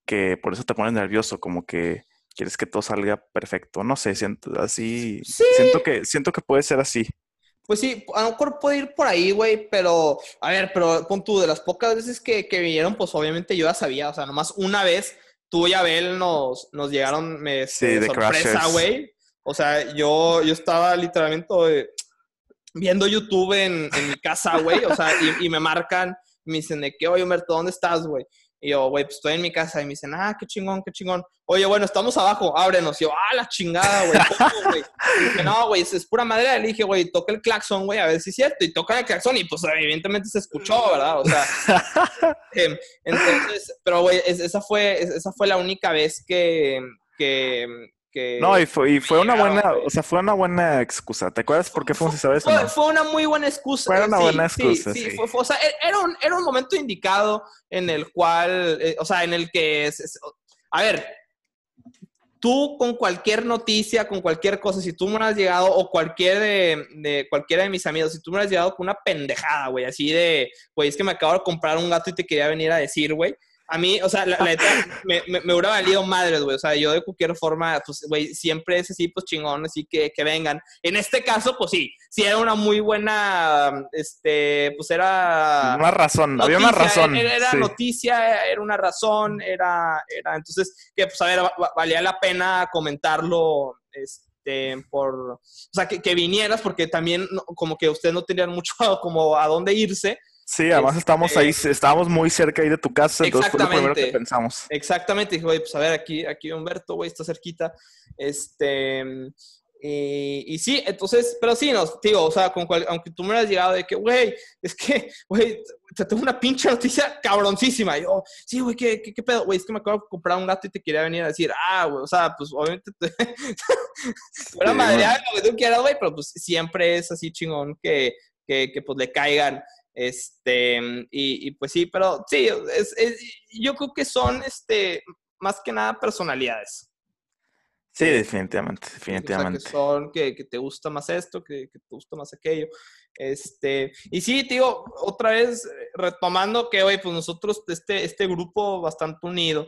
que por eso te pones nervioso, como que quieres que todo salga perfecto. No sé, siento así. Siento que, siento que puede ser así. Pues sí, a lo mejor puede ir por ahí, güey, pero, a ver, pero pon tú, de las pocas veces que, que, vinieron, pues obviamente yo ya sabía, o sea, nomás una vez tú y Abel nos, nos llegaron me, sí, de sorpresa, güey. O sea, yo, yo estaba literalmente viendo YouTube en, en mi casa, güey, o sea, y, y, me marcan, me dicen de que, oye, Humberto, ¿dónde estás, güey? Y yo, güey, pues estoy en mi casa. Y me dicen, ah, qué chingón, qué chingón. Oye, bueno, estamos abajo, ábrenos. Y yo, ah, la chingada, güey. no, güey, es, pura madera. Le dije, güey, toca el claxon, güey, a ver si es cierto. Y toca el claxon y pues evidentemente se escuchó, ¿verdad? O sea, *laughs* em, entonces, pero güey, esa fue, esa fue la única vez que, que, no, y fue, y fue una buena, o sea, fue una buena excusa. ¿Te acuerdas por qué fue, sabes? Fue, fue, una muy buena excusa. Fue una buena excusa. Sí, sí. Fue, o sea, e, era un, era un momento indicado en el cual, eh, o sea, en el que, a ver, tú con cualquier noticia, con cualquier cosa, si tú me has llegado, o cualquier de, de, cualquiera de mis amigos, si tú me has llegado con una pendejada, güey, así de, güey, es que me acabo de comprar un gato y te quería venir a decir, güey, a mí, o sea, la, neta, *laughs* me, me, me, hubiera valido madres, güey. O sea, yo de cualquier forma, pues, güey, siempre es así, pues chingón, así que, que vengan. En este caso, pues sí, sí era una muy buena, este, pues era... Una razón, había una razón. Era, noticia, era una razón, era, era, entonces, que pues a ver, valía la pena comentarlo, este, por, o sea, que, que vinieras, porque también como que ustedes no tenían mucho *laughs* como a dónde irse. Sí, además estamos ahí, este, estábamos muy cerca ahí de tu casa, entonces fue lo primero que pensamos. Exactamente, dije, güey, pues a ver, aquí, aquí Humberto, güey, está cerquita. Este, y, y, sí, entonces, pero sí, no, digo, o sea, con aunque tú me hubieras llegado de que, güey, es que, *laughs* güey, te tengo una pinche noticia cabroncísima. Y yo, sí, güey, ¿qué, ¿qué, qué, pedo? Güey, es que me acabo de comprar un gato y te quería venir a decir, ah, güey, o sea, pues obviamente te... *laughs* fuera sí, madre lo que tú quieras, güey, pero pues siempre es así chingón que, que, que pues le caigan Este, y, y pues sí, pero sí, es, es- yo creo que son, este, más que nada personalidades. Sí, definitivamente, O sea, definitivamente. que son, que, que te gusta más esto, que, que te gusta más aquello. Este, y sí, tío, otra vez retomando que, oye, pues nosotros, este, este grupo bastante unido,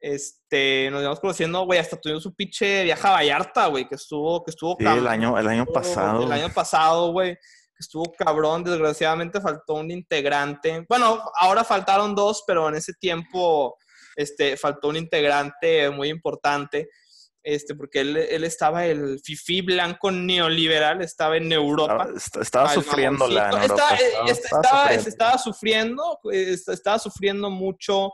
este, nos íbamos conociendo, güey, hasta tuvimos un pinche viaje a Vallarta, güey, que estuvo, que estuvo Sí, el año, el año pasado. El año pasado, güey, estuvo cabrón. Desgraciadamente faltó un integrante. Bueno, ahora faltaron dos, pero en ese tiempo este, faltó un integrante muy importante. Este, porque él, él estaba el fifi blanco neoliberal, estaba en Europa. Estaba, est- estaba sufriendo la Estaba, estaba estaba, sufriendo. estaba sufriendo, est- estaba sufriendo mucho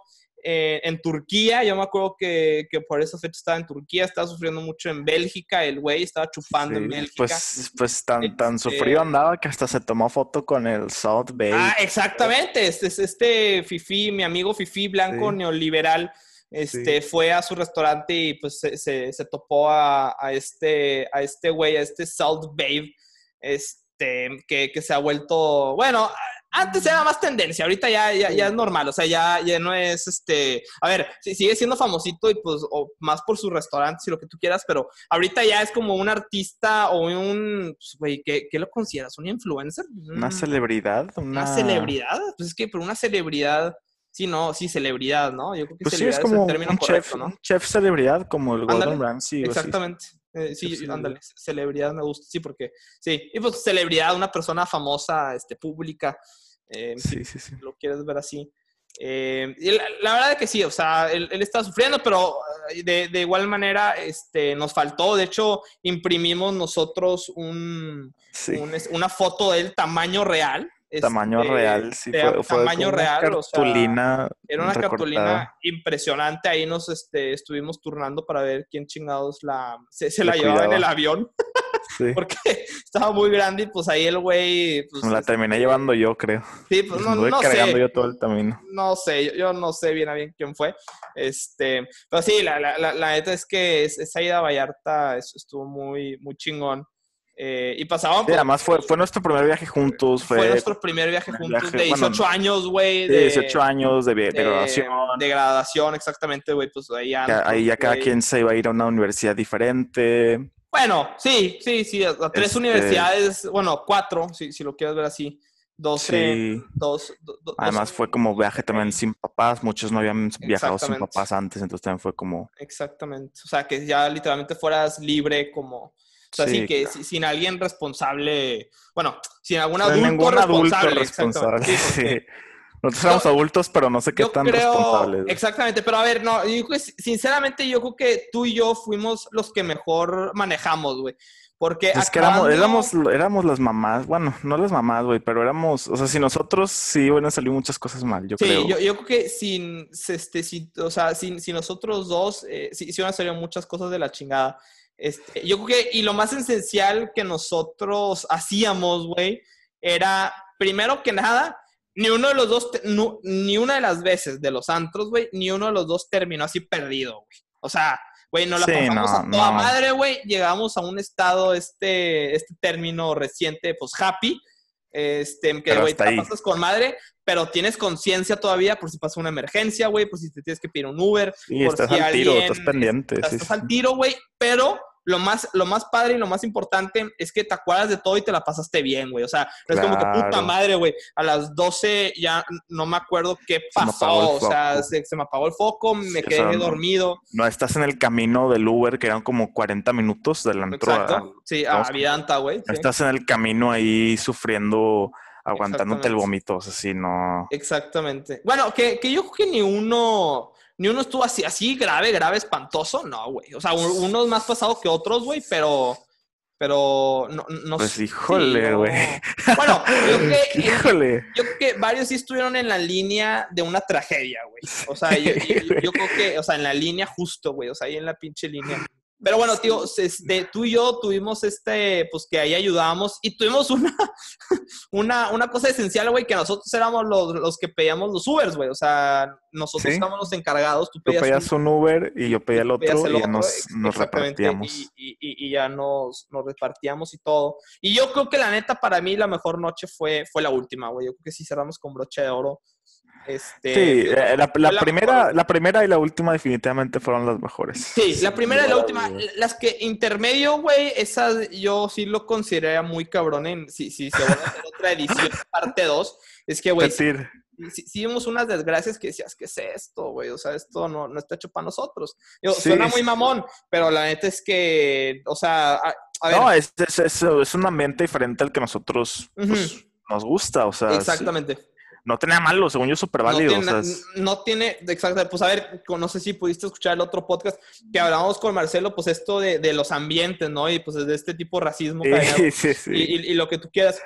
eh, en Turquía. Yo me acuerdo que, que por esa fecha estaba en Turquía, estaba sufriendo mucho en Bélgica. El güey estaba chupando en Bélgica. Pues, pues tan, tan Este- sufrido andaba que hasta se tomó foto con el South Bay. Ah, exactamente. Este, es este Fifi, mi amigo Fifi blanco Sí. neoliberal, este, fue a su restaurante y pues se, se- se topó a, a este a este güey, a este Salt Babe, este, que, que se ha vuelto, bueno, antes era más tendencia, ahorita ya, ya, ya es normal, o sea, ya, ya no es este, a ver, sigue siendo famosito y pues o más por sus restaurantes y lo que tú quieras, pero ahorita ya es como un artista o un, pues, güey, ¿qué, qué lo consideras? ¿Un influencer? Una Mm. celebridad. Una, ¿Una celebridad? Pues es que, pero una celebridad, sí, no, sí, celebridad, ¿no? Yo creo que Pues sí, es celebridad como el término un correcto, chef, ¿no? un chef celebridad como el Gordon Ramsay. Exactamente. Eh, sí, celebridad. ándale, celebridad me gusta, sí, porque, sí, y pues celebridad, una persona famosa, este, pública, eh, Sí, sí, sí. lo quieres ver así. Eh, y la, la verdad es que sí, o sea, él, él está sufriendo, pero eh, de, de igual manera este, nos faltó. De hecho, imprimimos nosotros un, Sí. un- es- una foto del tamaño real. Tamaño este, real, sí. de Fue, fue tamaño una real, o sea, cartulina era una recortada. cartulina impresionante. Ahí nos este, estuvimos turnando para ver quién chingados la, se, se la La llevaba en el avión, *laughs* Sí. *laughs* porque estaba muy grande y pues ahí el güey... Pues, la este, terminé llevando yo, creo. Sí, pues no, *laughs* no cargando sé. yo todo el camino. No sé, yo, yo no sé bien a bien quién fue. Este, pero sí, la, la, la, la neta es que es- esa ida a Vallarta es- estuvo muy, muy chingón. Eh, y pasaban Sí, además fue, fue nuestro primer viaje juntos. fue, Fue, nuestro primer viaje primer juntos viaje, de bueno, 18 años, güey. de de 18 años de, de de- graduación. De graduación, exactamente, güey. Pues ahí ya. ahí ya cada quien se iba a ir a una universidad diferente. Bueno, sí, sí, sí. A, tres Este- universidades, bueno, cuatro, si, si lo quieres ver así. Dos, Sí. dos, do- do- Además dos- fue como viaje también sin papás. Muchos no habían viajado sin papás antes, entonces también fue como... Exactamente. O sea, que ya literalmente fueras libre como... O sea, Sí, sin que claro. si- sin alguien responsable, bueno, sin algún adulto ningún adulto responsable. responsable. exactamente. Sí, porque *laughs* sí. Nosotros éramos adultos, pero no sé qué tan creo, responsables. exactamente, pero a ver, no, yo sinceramente yo creo que tú y yo fuimos los que mejor manejamos, güey. Porque Es que éramos, éramos, éramos las mamás, bueno, no las mamás, güey, pero éramos, o sea, si nosotros sí van a salir muchas cosas mal, yo Sí, creo. yo, yo creo que sin, este, sin, o sea, sin, sin nosotros dos, eh, sí, sí van a salir muchas cosas de la chingada. Este, yo creo que, y lo más esencial que nosotros hacíamos, güey, era, primero que nada, ni uno de los dos, ni una de las veces de los antros, güey, ni uno de los dos terminó así perdido, güey. O sea, güey, nos la Sí, pasamos no, a toda no. madre, güey. Llegamos a un estado, este, este término reciente, pues happy. Este, que, güey, te la pasas con madre, pero tienes conciencia todavía por si pasa una emergencia, güey, por si te tienes que pedir un Uber, Sí, por estás si al tiro, alguien- estás pendiente. estás, sí, estás sí. al tiro, güey, pero lo más, lo más padre y lo más importante es que te acuerdas de todo y te la pasaste bien, güey. O sea, no es como que puta madre, güey. A las 12 ya no me acuerdo qué pasó. O sea, se, se me apagó el foco, me Sí, o quedé sea, dormido. No, estás en el camino del Uber, que eran como 40 minutos del antro. a- Exacto. Sí, a Vidanta, güey. sí. Estás en el camino ahí sufriendo, aguantándote el vómito, o sea, sí, no. Exactamente. Bueno, que, que yo creo que ni uno, ni uno estuvo así, así grave, grave, espantoso, no, güey. O sea, un- unos más pasados que otros, güey, pero, pero no, no Pues sí, híjole, no. güey. Bueno, yo creo que, *laughs* Híjole. yo creo que varios sí estuvieron en la línea de una tragedia, güey. O sea, yo, yo- yo *laughs* creo que, o sea, en la línea justo, güey. O sea, ahí en la pinche línea. Pero bueno, tío, este, tú y yo tuvimos este, pues que ahí ayudábamos y tuvimos una, *laughs* una, una cosa esencial, güey, que nosotros éramos los, los que pedíamos los Ubers, güey. O sea, nosotros Sí. estábamos los encargados. Tú Tú pedías, pedías un Uber y yo pedía el pedías otro el y ya otro, nos, nos repartíamos. Y, y- y- y ya nos, nos repartíamos y todo. Y yo creo que la neta, para mí, la mejor noche fue, fue la última, güey. Yo creo que sí cerramos con broche de oro. Este, Sí, eh, la, fue la la primera, mejor. la primera y la última definitivamente fueron las mejores. Sí, la primera y la última. Las que intermedio, güey, esas yo sí lo consideraría muy cabrón en si, si se vuelve a hacer otra edición, *laughs* parte 2. Es que, güey, sí vimos unas desgracias que decías, ¿qué es esto, güey? O sea, esto no, no está hecho para nosotros. Sí, suena muy mamón, pero la neta es que, o sea, a, a ver, No, es, es, es- es un ambiente diferente al que nosotros pues, nos gusta. O sea, sí, no tenía malo, según yo, súper válido. No tiene, o sea, na- es- no tiene, exacto, pues a ver, no sé si pudiste escuchar el otro podcast que hablábamos con Marcelo, pues esto de, de los ambientes, ¿no? Y pues de este tipo de racismo sí, *laughs* sí, sí. y, y- y lo que tú quieras.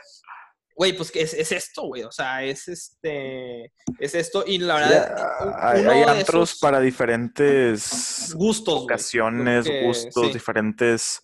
Güey, pues es, es esto, güey. O sea, es este. Es esto. Y la verdad. hay, antros esos para diferentes gustos. ocasiones, gustos, sí. diferentes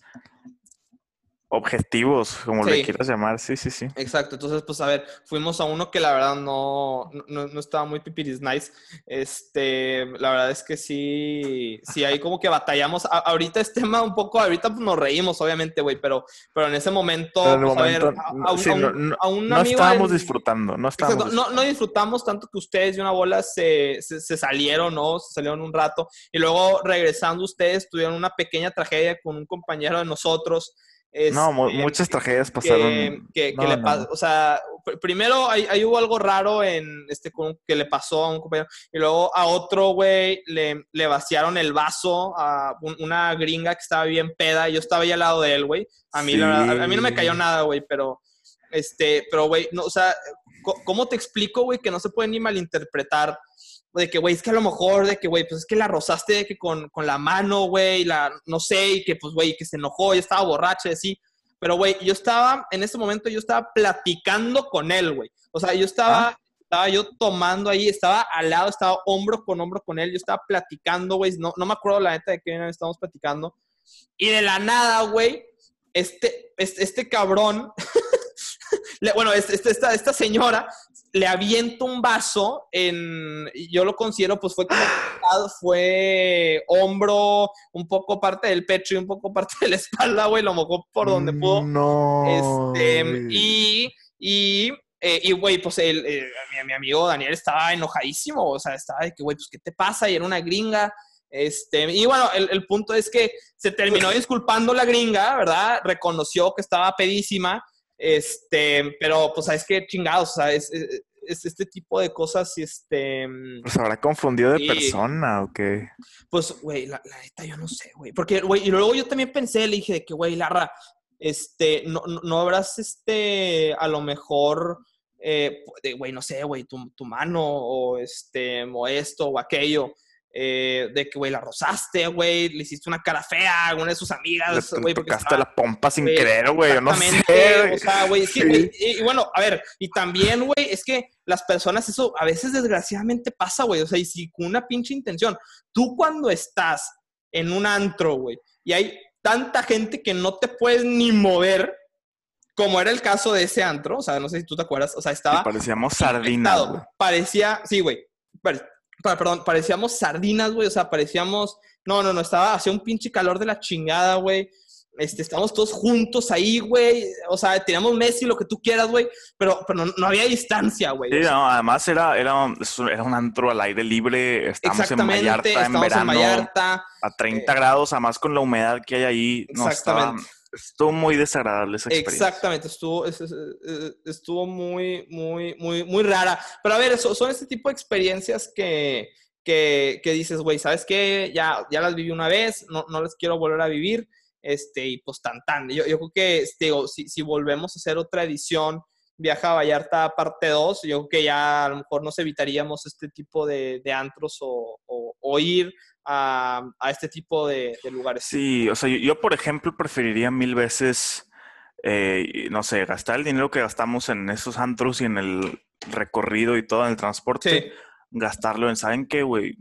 objetivos, como le Sí. quieras llamar. Sí, sí, sí. Exacto, entonces pues a ver, fuimos a uno que la verdad no, no, no estaba muy pipiris nice. Este, la verdad es que sí, sí, ahí como que batallamos. A- ahorita es tema un poco, ahorita pues, nos reímos, obviamente, güey, pero, pero en ese momento, en pues, a ver, a, a un, sí, a un- no- no- a un No amigo estábamos disfrutando, no estábamos Exacto, No, no disfrutamos tanto que ustedes de una bola se, se, se salieron, ¿no? Se salieron un rato. Y luego regresando ustedes tuvieron una pequeña tragedia con un compañero de nosotros. No, mu- muchas tragedias pasaron. que- que No, le no, o sea, pr- primero ahí, ahí hubo algo raro en este que le pasó a un compañero y luego a otro güey le, le vaciaron el vaso a un- una gringa que estaba bien peda y yo estaba ahí al lado de él, güey. A mí la verdad, a, mí no me cayó nada, güey, pero este, pero güey, no, o sea, ¿cómo te explico, güey, que no se puede ni malinterpretar? De que, güey, es que a lo mejor, de que, güey, pues es que la rozaste de que con, con la mano, güey, la, no sé, y que, pues, güey, que se enojó, y estaba borracha, y así. Pero, güey, yo estaba, en ese momento, yo estaba platicando con él, güey. O sea, yo estaba, estaba yo tomando ahí, estaba al lado, estaba hombro con hombro con él, yo estaba platicando, güey. No, no me acuerdo la neta de qué estábamos platicando. Y de la nada, güey, este, este, este cabrón, *laughs* bueno, este- esta, esta señora le avienta un vaso en, yo lo considero, pues fue como, fue hombro, un poco parte del pecho y un poco parte de la *laughs* espalda, güey, lo mojó por donde pudo. No. Este, y, y, eh, y, güey, pues el, eh, mi, mi amigo Daniel estaba enojadísimo, o sea, estaba de que, güey, pues, ¿qué te pasa? Y era una gringa. Este, y bueno, el, el punto es que se terminó disculpando la gringa, ¿verdad? Reconoció que estaba pedísima, este, pero pues, ¿sabes qué? Chingados, o sea, es, es- es este tipo de cosas, este, Pues habrá confundido de persona o qué. pues, güey, la, la neta, yo no sé, güey. Porque, güey, y luego yo también pensé, le dije de que, güey, Larra, este, no, no, no habrás, este, a lo mejor, eh, de, güey, no sé, güey, tu, tu mano o, este, o esto o aquello. Eh, de que, güey, la rozaste, güey, le hiciste una cara fea a alguna de sus amigas, le güey, tocaste estaba- la pompa sin querer, güey. Yo no sé. O sea, güey, Sí. y, y bueno, a ver, y también, güey, es que las personas, eso a veces desgraciadamente pasa, güey. O sea, y si con una pinche intención, tú cuando estás en un antro, güey, y hay tanta gente que no te puedes ni mover, como era el caso de ese antro, o sea, no sé si tú te acuerdas, o sea, Y estaba parecíamos sardinas, güey. Parecía, sí, güey. Perdón, parecíamos sardinas, güey. O sea, parecíamos. No, no, no, estaba, hacía un pinche calor de la chingada, güey. Este, estábamos todos juntos ahí, güey. O sea, teníamos Messi, lo que tú quieras, güey. Pero, pero no, no había distancia, güey. Sí, no, además era, era, era un antro al aire libre. Estamos en Vallarta en verano en Vallarta. a 30 eh, grados, además con la humedad que hay ahí. No, estaba, Exactamente. Estuvo muy desagradable esa experiencia. Exactamente, estuvo, es- es- es- estuvo muy, muy, muy, muy rara. Pero a ver, son este tipo de experiencias que, que, que dices, güey, ¿sabes qué? Ya, ya las viví una vez, no, no las quiero volver a vivir. Este, y pues tan tan. Yo, yo creo que este, digo, si, si volvemos a hacer otra edición, Viaja a Vallarta parte 2, yo creo que ya a lo mejor nos evitaríamos este tipo de, de antros o, o- o ir a, a este tipo de, de lugares. Sí, o sea, yo, por ejemplo preferiría mil veces, eh, no sé, gastar el dinero que gastamos en esos antros y en el recorrido y todo, en el transporte, Sí. gastarlo en, ¿saben qué, güey?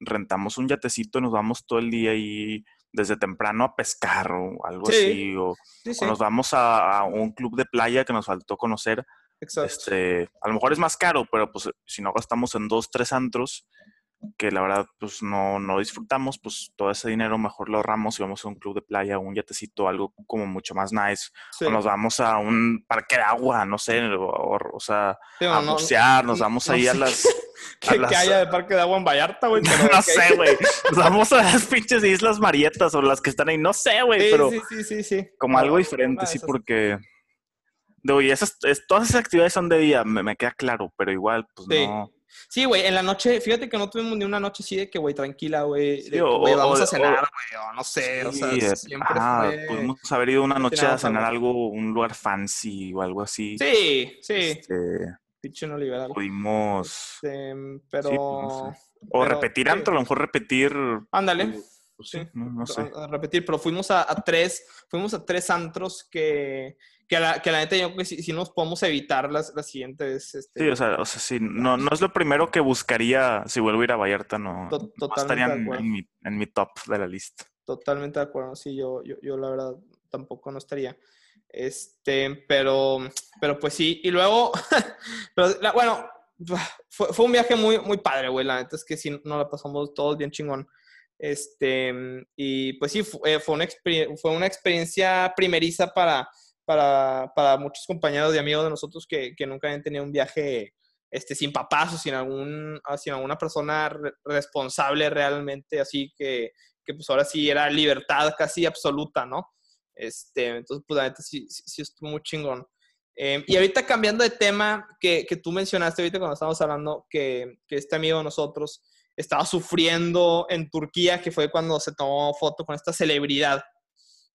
Rentamos un yatecito, nos vamos todo el día y desde temprano a pescar o algo Sí, así, o, Sí, o sí. nos vamos a, a un club de playa que nos faltó conocer. Exacto. Este, a lo mejor es más caro, pero pues si no gastamos en dos, tres antros, que la verdad pues no, no disfrutamos, pues todo ese dinero mejor lo ahorramos y vamos a un club de playa, un yatecito, algo como mucho más nice. Sí. O nos vamos a un parque de agua, no sé, o, sea, Sí, a no- bucear, nos vamos no ahí a las... que, *laughs* a que las- haya de parque de agua en Vallarta, güey. *laughs* no sé, güey. Nos vamos a las pinches Islas Marietas o las que están ahí, no sé, güey, Sí, pero sí, sí, sí, sí. como algo diferente, sí, porque... De, oye, esas, es- todas esas actividades son de día, me, me queda claro, pero igual, pues no... Sí, güey, en la noche, fíjate que no tuvimos ni una noche así de que, güey, tranquila, güey. Sí, vamos o- a cenar, güey, o no sé, o sea, siempre fue... pudimos haber ido una no noche a cenar algo, un lugar fancy o algo así. Sí, sí, Este, pinche no liberal. pudimos... Este, pero... no sé. O pero, repetir antro, a lo mejor repetir... Ándale. pues, sí, no, no sé. repetir, pero fuimos a, a tres, fuimos a tres antros que, que, la, que la neta yo creo que si, si nos podemos evitar las, las siguientes, este, Sí, o sea, o sea, sí, no, no es lo primero que buscaría si vuelvo a ir a Vallarta, no, to- no estaría en, en mi, en mi top de la lista. Totalmente de acuerdo, sí, yo, yo, yo la verdad tampoco no estaría. Este, pero, pero pues sí, y luego, *laughs* pero la- bueno, fue, fue un viaje muy, muy padre, güey, la neta es que sí, nos la pasamos todos bien chingón. Este, y pues sí, fu- eh, fue, una, fue una experiencia primeriza para, para, para muchos compañeros y amigos de nosotros que, que nunca habían tenido un viaje este, sin papás o sin, algún, ah, sin alguna persona re- responsable realmente, así que, que pues ahora sí era libertad casi absoluta, ¿no? Este, entonces, pues la neta sí, sí, sí estuvo muy chingón. Eh, y ahorita cambiando de tema, que, que tú mencionaste ahorita cuando estábamos hablando que, que este amigo de nosotros estaba sufriendo en Turquía, que fue cuando se tomó foto con esta celebridad.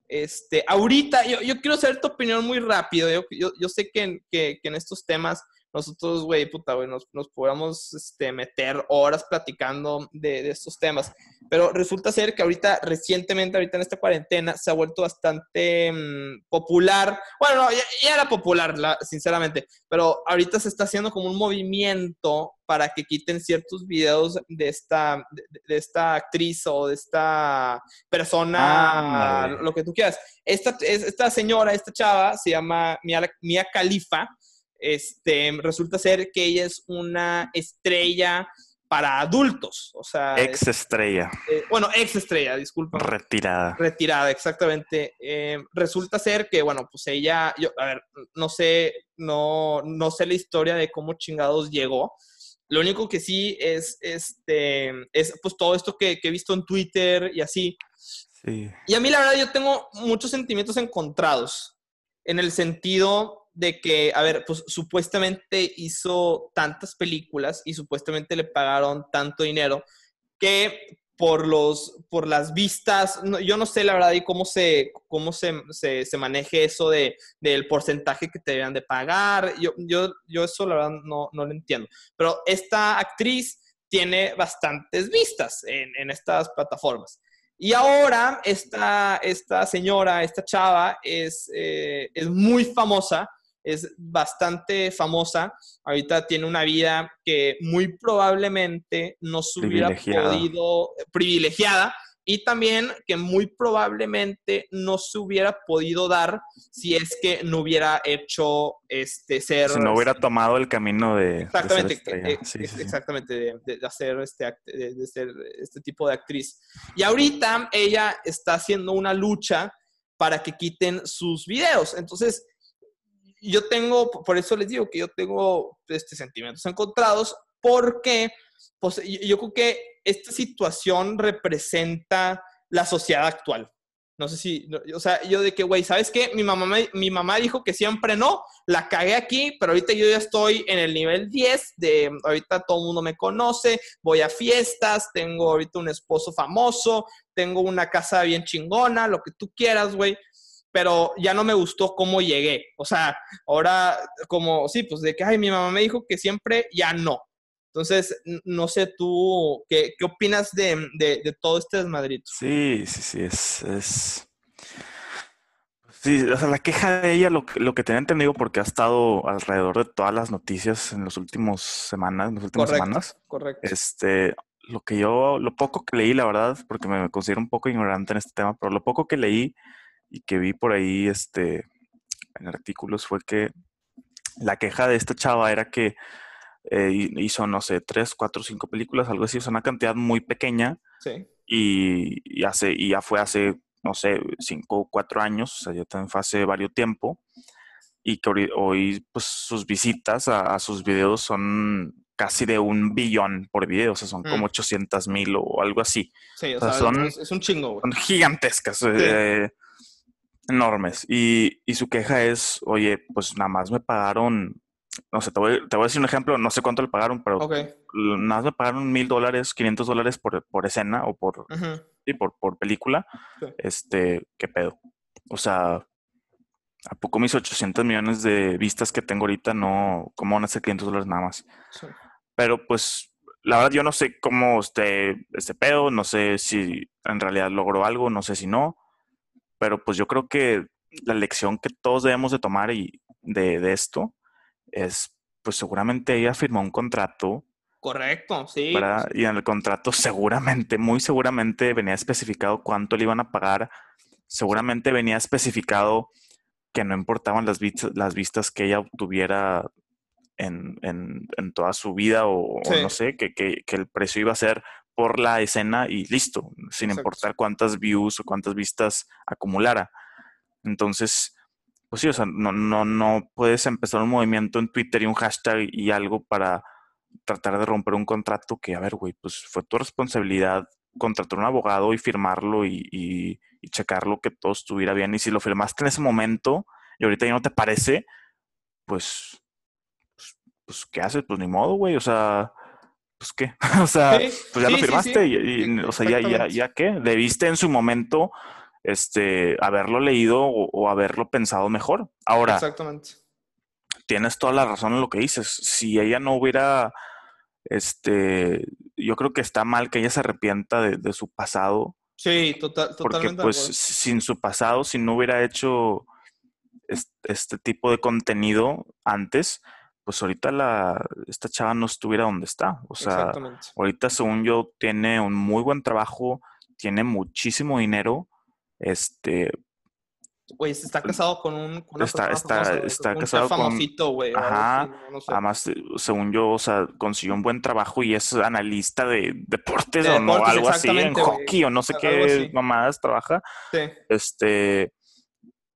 Este, ahorita, yo, yo quiero saber tu opinión muy rápido. Yo, yo, yo sé que que en estos temas nosotros, güey, puta, güey, nos, nos podamos este, meter horas platicando de, de estos temas. Pero resulta ser que ahorita, recientemente, ahorita en esta cuarentena, se ha vuelto bastante mm, popular. Bueno, no, ya, ya era popular, la- sinceramente, pero ahorita se está haciendo como un movimiento para que quiten ciertos videos de esta, de, de esta actriz o de esta persona, Ándale. lo que tú quieras. Esta, es- esta señora, esta chava, se llama Mia, Mia Khalifa. Este, resulta ser que ella es una estrella para adultos, o sea, Ex estrella, es- eh, bueno, ex estrella, disculpa. retirada. Retirada, exactamente. Eh, resulta ser que, bueno, pues ella, yo, a ver, no sé, no, no sé la historia de cómo chingados llegó. Lo único que sí es, este, es pues todo esto que, que he visto en Twitter y así. Sí. Y a mí la verdad yo tengo muchos sentimientos encontrados en el sentido de que, a ver, pues supuestamente hizo tantas películas y supuestamente le pagaron tanto dinero que por los por las vistas, yo no sé la verdad y cómo se cómo se, se, se maneje eso de, del porcentaje que te deberían de pagar. Yo, yo, yo eso la verdad no, no lo entiendo. Pero esta actriz tiene bastantes vistas en, en estas plataformas. Y ahora esta, esta señora, esta chava, es, eh, es muy famosa, es bastante famosa. Ahorita tiene una vida que muy probablemente no se hubiera podido, privilegiada, y también que muy probablemente no se hubiera podido dar si es que no hubiera hecho este ser Si no hubiera tomado el camino de, de ser Exactamente, eh, Sí, sí, sí. exactamente, de, de- de hacer este, de ser este tipo de actriz. Y ahorita ella está haciendo una lucha para que quiten sus videos. Entonces, yo tengo, por eso les digo que yo tengo este, sentimientos encontrados, porque pues, yo, yo creo que esta situación representa la sociedad actual. No sé si, o sea, yo de que, güey, ¿sabes qué? Mi mamá, mi mamá dijo que siempre no, la cagué aquí, pero ahorita yo ya estoy en el nivel 10 de, ahorita todo el mundo me conoce, voy a fiestas, tengo ahorita un esposo famoso, tengo una casa bien chingona, lo que tú quieras, güey, pero ya no me gustó cómo llegué. O sea, ahora como, sí, pues de que, ay, mi mamá me dijo que siempre, ya no. Entonces, no sé tú, ¿qué, qué opinas de, de, de todo este desmadrito? Sí, sí, sí, es, es... Sí, o sea, la queja de ella, lo, que- lo que tenía entendido, porque ha estado alrededor de todas las noticias en las últimas semanas, en las últimas Correcto. semanas, Correcto. este, lo que yo, lo poco que leí, la verdad, porque me considero un poco ignorante en este tema, pero lo poco que leí y que vi por ahí este, en artículos fue que la queja de esta chava era que eh, hizo, no sé, tres, cuatro, cinco películas, algo así, es una cantidad muy pequeña. Sí. Y, hace, y ya fue hace, no sé, cinco o cuatro años, o sea, ya también fue hace varios tiempo. Y que hoy, pues, sus visitas a, sus videos son casi de un billón por video, o sea, son como 800 mm. mil o algo así. Sí, o, sea, son, es, un chingo, Son gigantescas. Eh, enormes. Y, y, su queja es, oye, pues nada más me pagaron, no sé, te voy, te voy a decir un ejemplo, no sé cuánto le pagaron, pero nada más me pagaron mil dólares, 500 dólares por, por escena o por, por, por película. Este, ¿qué pedo? O sea, ¿a poco mis 800 millones de vistas que tengo ahorita no, cómo van a ser 500 dólares nada más? Pero pues, la verdad yo no sé cómo este, este pedo, no sé si en realidad logró algo, no sé si no pero pues yo creo que la lección que todos debemos de tomar y de, esto es, pues seguramente ella firmó un contrato. Correcto, sí. Y en el contrato *laughs* seguramente, muy seguramente venía especificado cuánto le iban a pagar. Seguramente venía especificado que no importaban las, vistas, las vistas que ella obtuviera en, toda su vida o, no sé, que, que, el precio iba a ser por la escena y listo, sin importar cuántas views o cuántas vistas acumulara. Entonces, pues sí, o sea, no, no, no puedes empezar un movimiento en Twitter y un hashtag y algo para tratar de romper un contrato que, a ver, güey, pues fue tu responsabilidad contratar un abogado y firmarlo y, y, checarlo que todo estuviera bien. Y si lo firmaste en ese momento y ahorita ya no te parece, pues, pues, pues ¿qué haces? Pues ni modo, güey, o sea, pues qué, *laughs* o sea, pues ya lo firmaste y, o sea, ya, ya, ya qué, debiste en su momento este, haberlo leído o, haberlo pensado mejor. Ahora, Exactamente. tienes toda la razón en lo que dices. Si ella no hubiera, este, yo creo que está mal que ella se arrepienta de, su pasado. Sí, total, totalmente. Porque pues sin su pasado, si no hubiera hecho este tipo de contenido antes, pues ahorita la, esta chava no estuviera donde está. O sea, ahorita según yo tiene un muy buen trabajo, tiene muchísimo dinero, este... Güey, está casado con un... está está, está casado con... güey. Ajá. Además, según yo, o sea, consiguió un buen trabajo y es analista de deportes o no, algo así, en hockey o no sé qué mamadas trabaja. Sí. Este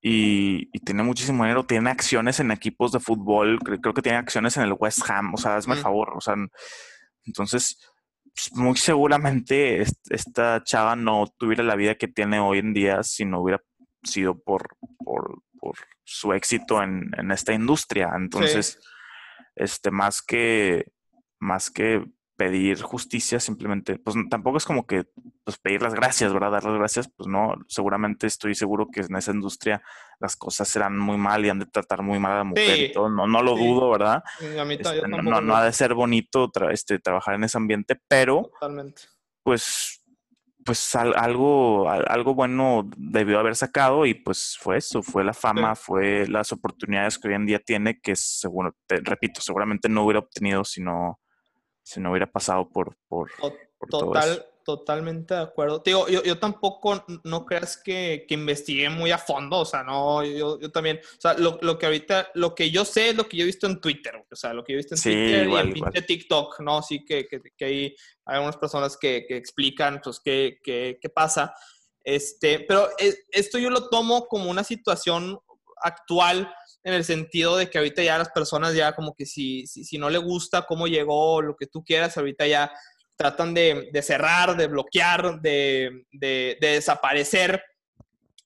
y, tiene muchísimo dinero, tiene acciones en equipos de fútbol, creo, que tiene acciones en el West Ham, o sea, hazme el favor, o sea, entonces, pues, muy seguramente esta chava no tuviera la vida que tiene hoy en día si no hubiera sido por, por, su éxito en, esta industria. Entonces, este, más que, más que pedir justicia, simplemente, pues tampoco es como que pues, pedir las gracias, ¿verdad? Dar las gracias, pues no, seguramente estoy seguro que en esa industria las cosas serán muy mal y han de tratar muy mal a la mujer y todo, no, no lo dudo, ¿verdad? Este, no, ha de ser bonito este, trabajar en ese ambiente, pero Totalmente. pues pues algo, algo bueno debió haber sacado y pues fue eso, fue la fama, fue las oportunidades que hoy en día tiene, que seguro, te repito, seguramente no hubiera obtenido si no, si no hubiera pasado por, por, Total, Totalmente de acuerdo. digo, yo, yo tampoco no creas que, que, investigué muy a fondo, o sea, no, yo, yo también, o sea, lo, lo, que ahorita, lo que yo sé es lo que yo he visto en Twitter, o sea, lo que yo he visto en Twitter y en TikTok, ¿no? Sí que, que, que, hay algunas personas que, que explican, pues, qué, qué, qué pasa. Este, pero eh, esto yo lo tomo como una situación actual en el sentido de que ahorita ya las personas ya como que si, si, no le gusta cómo llegó, lo que tú quieras, ahorita ya tratan de, cerrar, de bloquear, de, desaparecer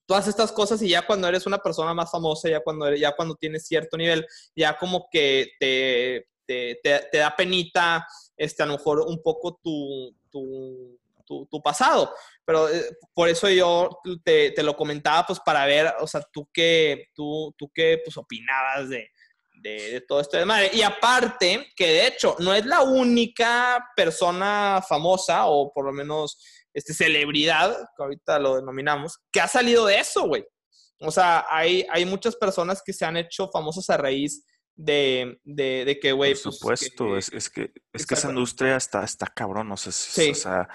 todas estas cosas y ya cuando eres una persona más famosa, ya cuando, ya cuando tienes cierto nivel, ya como que te, te, da penita, este, a lo mejor un poco tu, tu, tu, pasado. Pero eh, por eso yo te, te, lo comentaba, pues para ver, o sea, tú qué, tú, tú qué pues, opinabas de, de, todo esto de madre. Y aparte, que de hecho no es la única persona famosa, o por lo menos este, celebridad, que ahorita lo denominamos, que ha salido de eso, güey. O sea, hay, hay muchas personas que se han hecho famosas a raíz de, de, de que, güey, Por pues, supuesto, que- es, es que, es que esa industria está, está cabrón, o sea, Sí. o sea,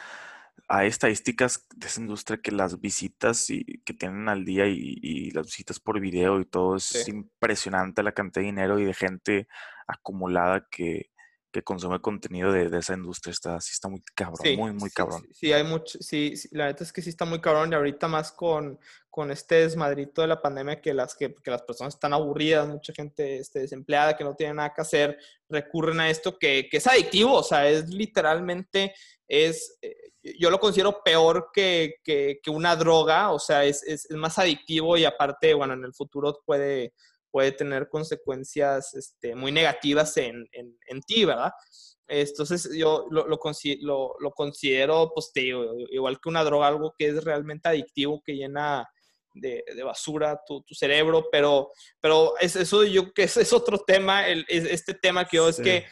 hay estadísticas de esa industria que las visitas y, que tienen al día y, y las visitas por video y todo, es Sí. impresionante la cantidad de dinero y de gente acumulada que, que consume contenido de, de esa industria, está, sí está muy cabrón, Sí, muy, muy sí, cabrón. Sí, hay mucho, sí, sí, la neta es que sí está muy cabrón y ahorita más con, con este desmadrito de la pandemia que las, que, que las personas están aburridas, mucha gente este, desempleada que no tiene nada que hacer, recurren a esto que, que es adictivo, o sea, es literalmente, es, eh, yo lo considero peor que, que, que una droga, o sea, es, es, es más adictivo y aparte, bueno, en el futuro puede, puede tener consecuencias este, muy negativas en, en, en ti, ¿verdad? Entonces yo lo, lo, consi- lo, lo considero, pues, te digo, igual que una droga, algo que es realmente adictivo, que llena de, de basura tu, tu, cerebro, pero, pero es, eso yo que es, es otro tema, el, es, este tema que yo Sí. es que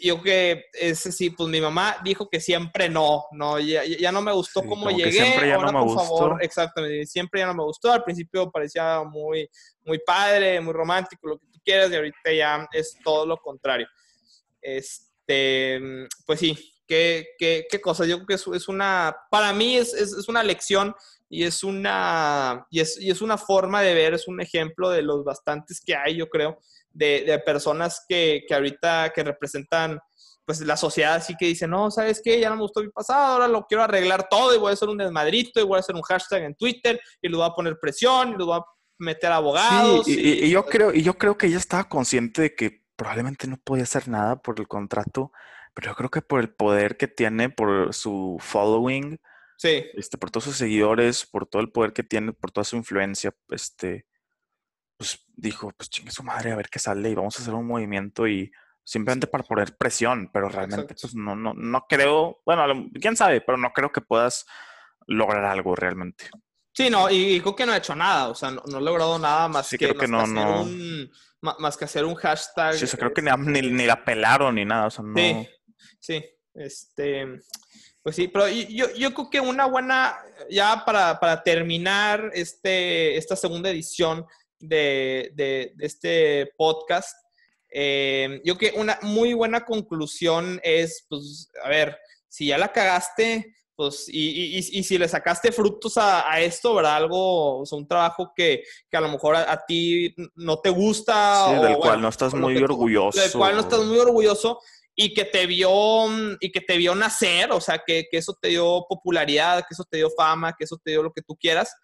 yo que es sí, pues mi mamá dijo que siempre no, no, ya, ya no me gustó Sí, cómo como llegué, siempre ya ahora no me por favor, gustó. exactamente, siempre ya no me gustó, al principio parecía muy, muy padre, muy romántico, lo que tú quieras, y ahorita ya es todo lo contrario. Este, pues sí, qué, qué, qué cosa, yo creo que es, es una, para mí es, es, es una lección y es una, y es, y es una forma de ver, es un ejemplo de los bastantes que hay, yo creo, de, de personas que, que, ahorita que representan pues la sociedad así que dicen, no, ¿sabes qué? Ya no me gustó mi pasado, ahora lo quiero arreglar todo y voy a hacer un desmadrito y voy a hacer un hashtag en Twitter y le voy a poner presión y le voy a meter abogados. Sí, y, y, y yo creo, y yo creo que ella estaba consciente de que probablemente no podía hacer nada por el contrato, pero yo creo que por el poder que tiene, por su following, sí. este, por todos sus seguidores, por todo el poder que tiene, por toda su influencia, este, pues dijo, pues chingue su madre, a ver qué sale y vamos a hacer un movimiento y simplemente para poner presión, pero realmente Exacto. pues no, no, no creo, bueno, quién sabe, pero no creo que puedas lograr algo realmente. Sí, no, y, y creo que no ha hecho nada, o sea, no, no ha logrado nada más Sí, que, creo que más no, hacer no. un ma- más que hacer un hashtag. Sí, o sea, creo que ni, ni, ni la pelaron ni nada, o sea, no. Sí, sí, este, pues sí, pero yo, yo creo que una buena, ya para, para terminar este, esta segunda edición de, de, de este podcast, eh, yo creo que una muy buena conclusión es, pues, a ver, si ya la cagaste, pues, y, y, y si le sacaste frutos a, a, esto, ¿verdad? Algo, o sea, un trabajo que, que a lo mejor a, a ti no te gusta. Sí, o, del bueno, cual no estás muy que orgulloso. del cual no estás muy orgulloso y que te vio y que te vio nacer, o sea, que, que eso te dio popularidad, que eso te dio fama, que eso te dio lo que tú quieras,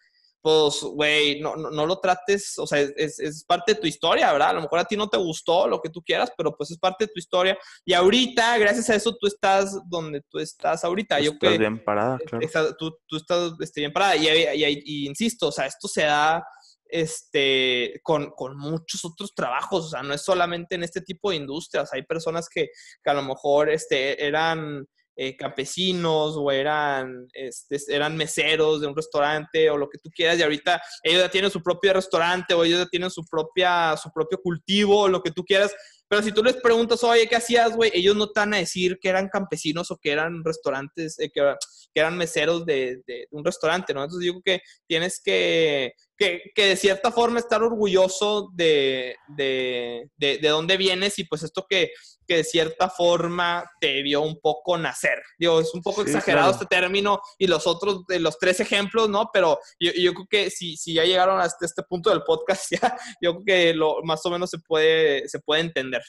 pues, güey, no, no, no, lo trates, o sea, es, es, parte de tu historia, ¿verdad? A lo mejor a ti no te gustó lo que tú quieras, pero pues es parte de tu historia. Y ahorita, gracias a eso, tú estás donde tú estás ahorita. Tú Yo estás que, bien parada, claro. Tú, tú, estás este, bien parada. Y, y, y, y, insisto, o sea, esto se da este, con, con, muchos otros trabajos, o sea, no es solamente en este tipo de industrias, hay personas que, que a lo mejor este, eran eh, campesinos o eran, este, eran meseros de un restaurante o lo que tú quieras y ahorita ellos ya tienen su propio restaurante o ellos ya tienen su, propia, su propio cultivo o lo que tú quieras, pero si tú les preguntas, oye, ¿qué hacías, güey? Ellos no te van a decir que eran campesinos o que eran restaurantes, eh, que, que, eran meseros de, de, de, un restaurante, ¿no? Entonces digo que tienes que, que, que de cierta forma estar orgulloso de, de, de, de dónde vienes y pues esto que, que de cierta forma te vio un poco nacer. Digo, es un poco sí, exagerado claro. este término y los otros, de los tres ejemplos, ¿no? Pero yo, yo creo que si, si, ya llegaron hasta este punto del podcast, *laughs* ya, yo creo que lo, más o menos se puede, se puede entender.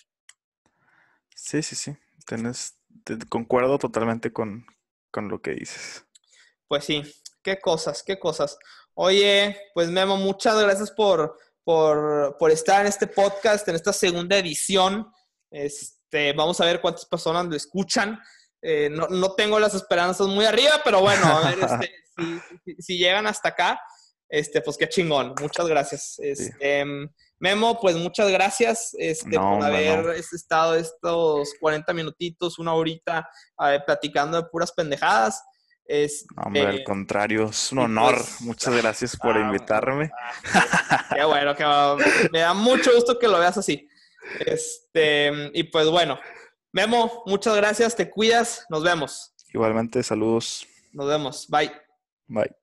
Sí, sí, sí. Tienes, te, concuerdo totalmente con, con lo que dices. Pues sí, qué cosas, qué cosas. Oye, pues Memo, muchas gracias por, por, por estar en este podcast, en esta segunda edición. Este, vamos a ver cuántas personas lo escuchan. Eh, no, no, tengo las esperanzas muy arriba, pero bueno, a ver, este, *laughs* si, si, si, llegan hasta acá, este, pues qué chingón. Muchas gracias. Este, sí. Memo, pues muchas gracias este, no, por haber no. estado estos 40 minutitos, una horita, eh, platicando de puras pendejadas. Este, Hombre, al contrario, es un honor. Pues, Muchas gracias por ah, invitarme. Ah, qué bueno, que me da mucho gusto que lo veas así. Este, y pues bueno, Memo, muchas gracias, te cuidas, nos vemos. Igualmente, saludos. Nos vemos, bye. Bye.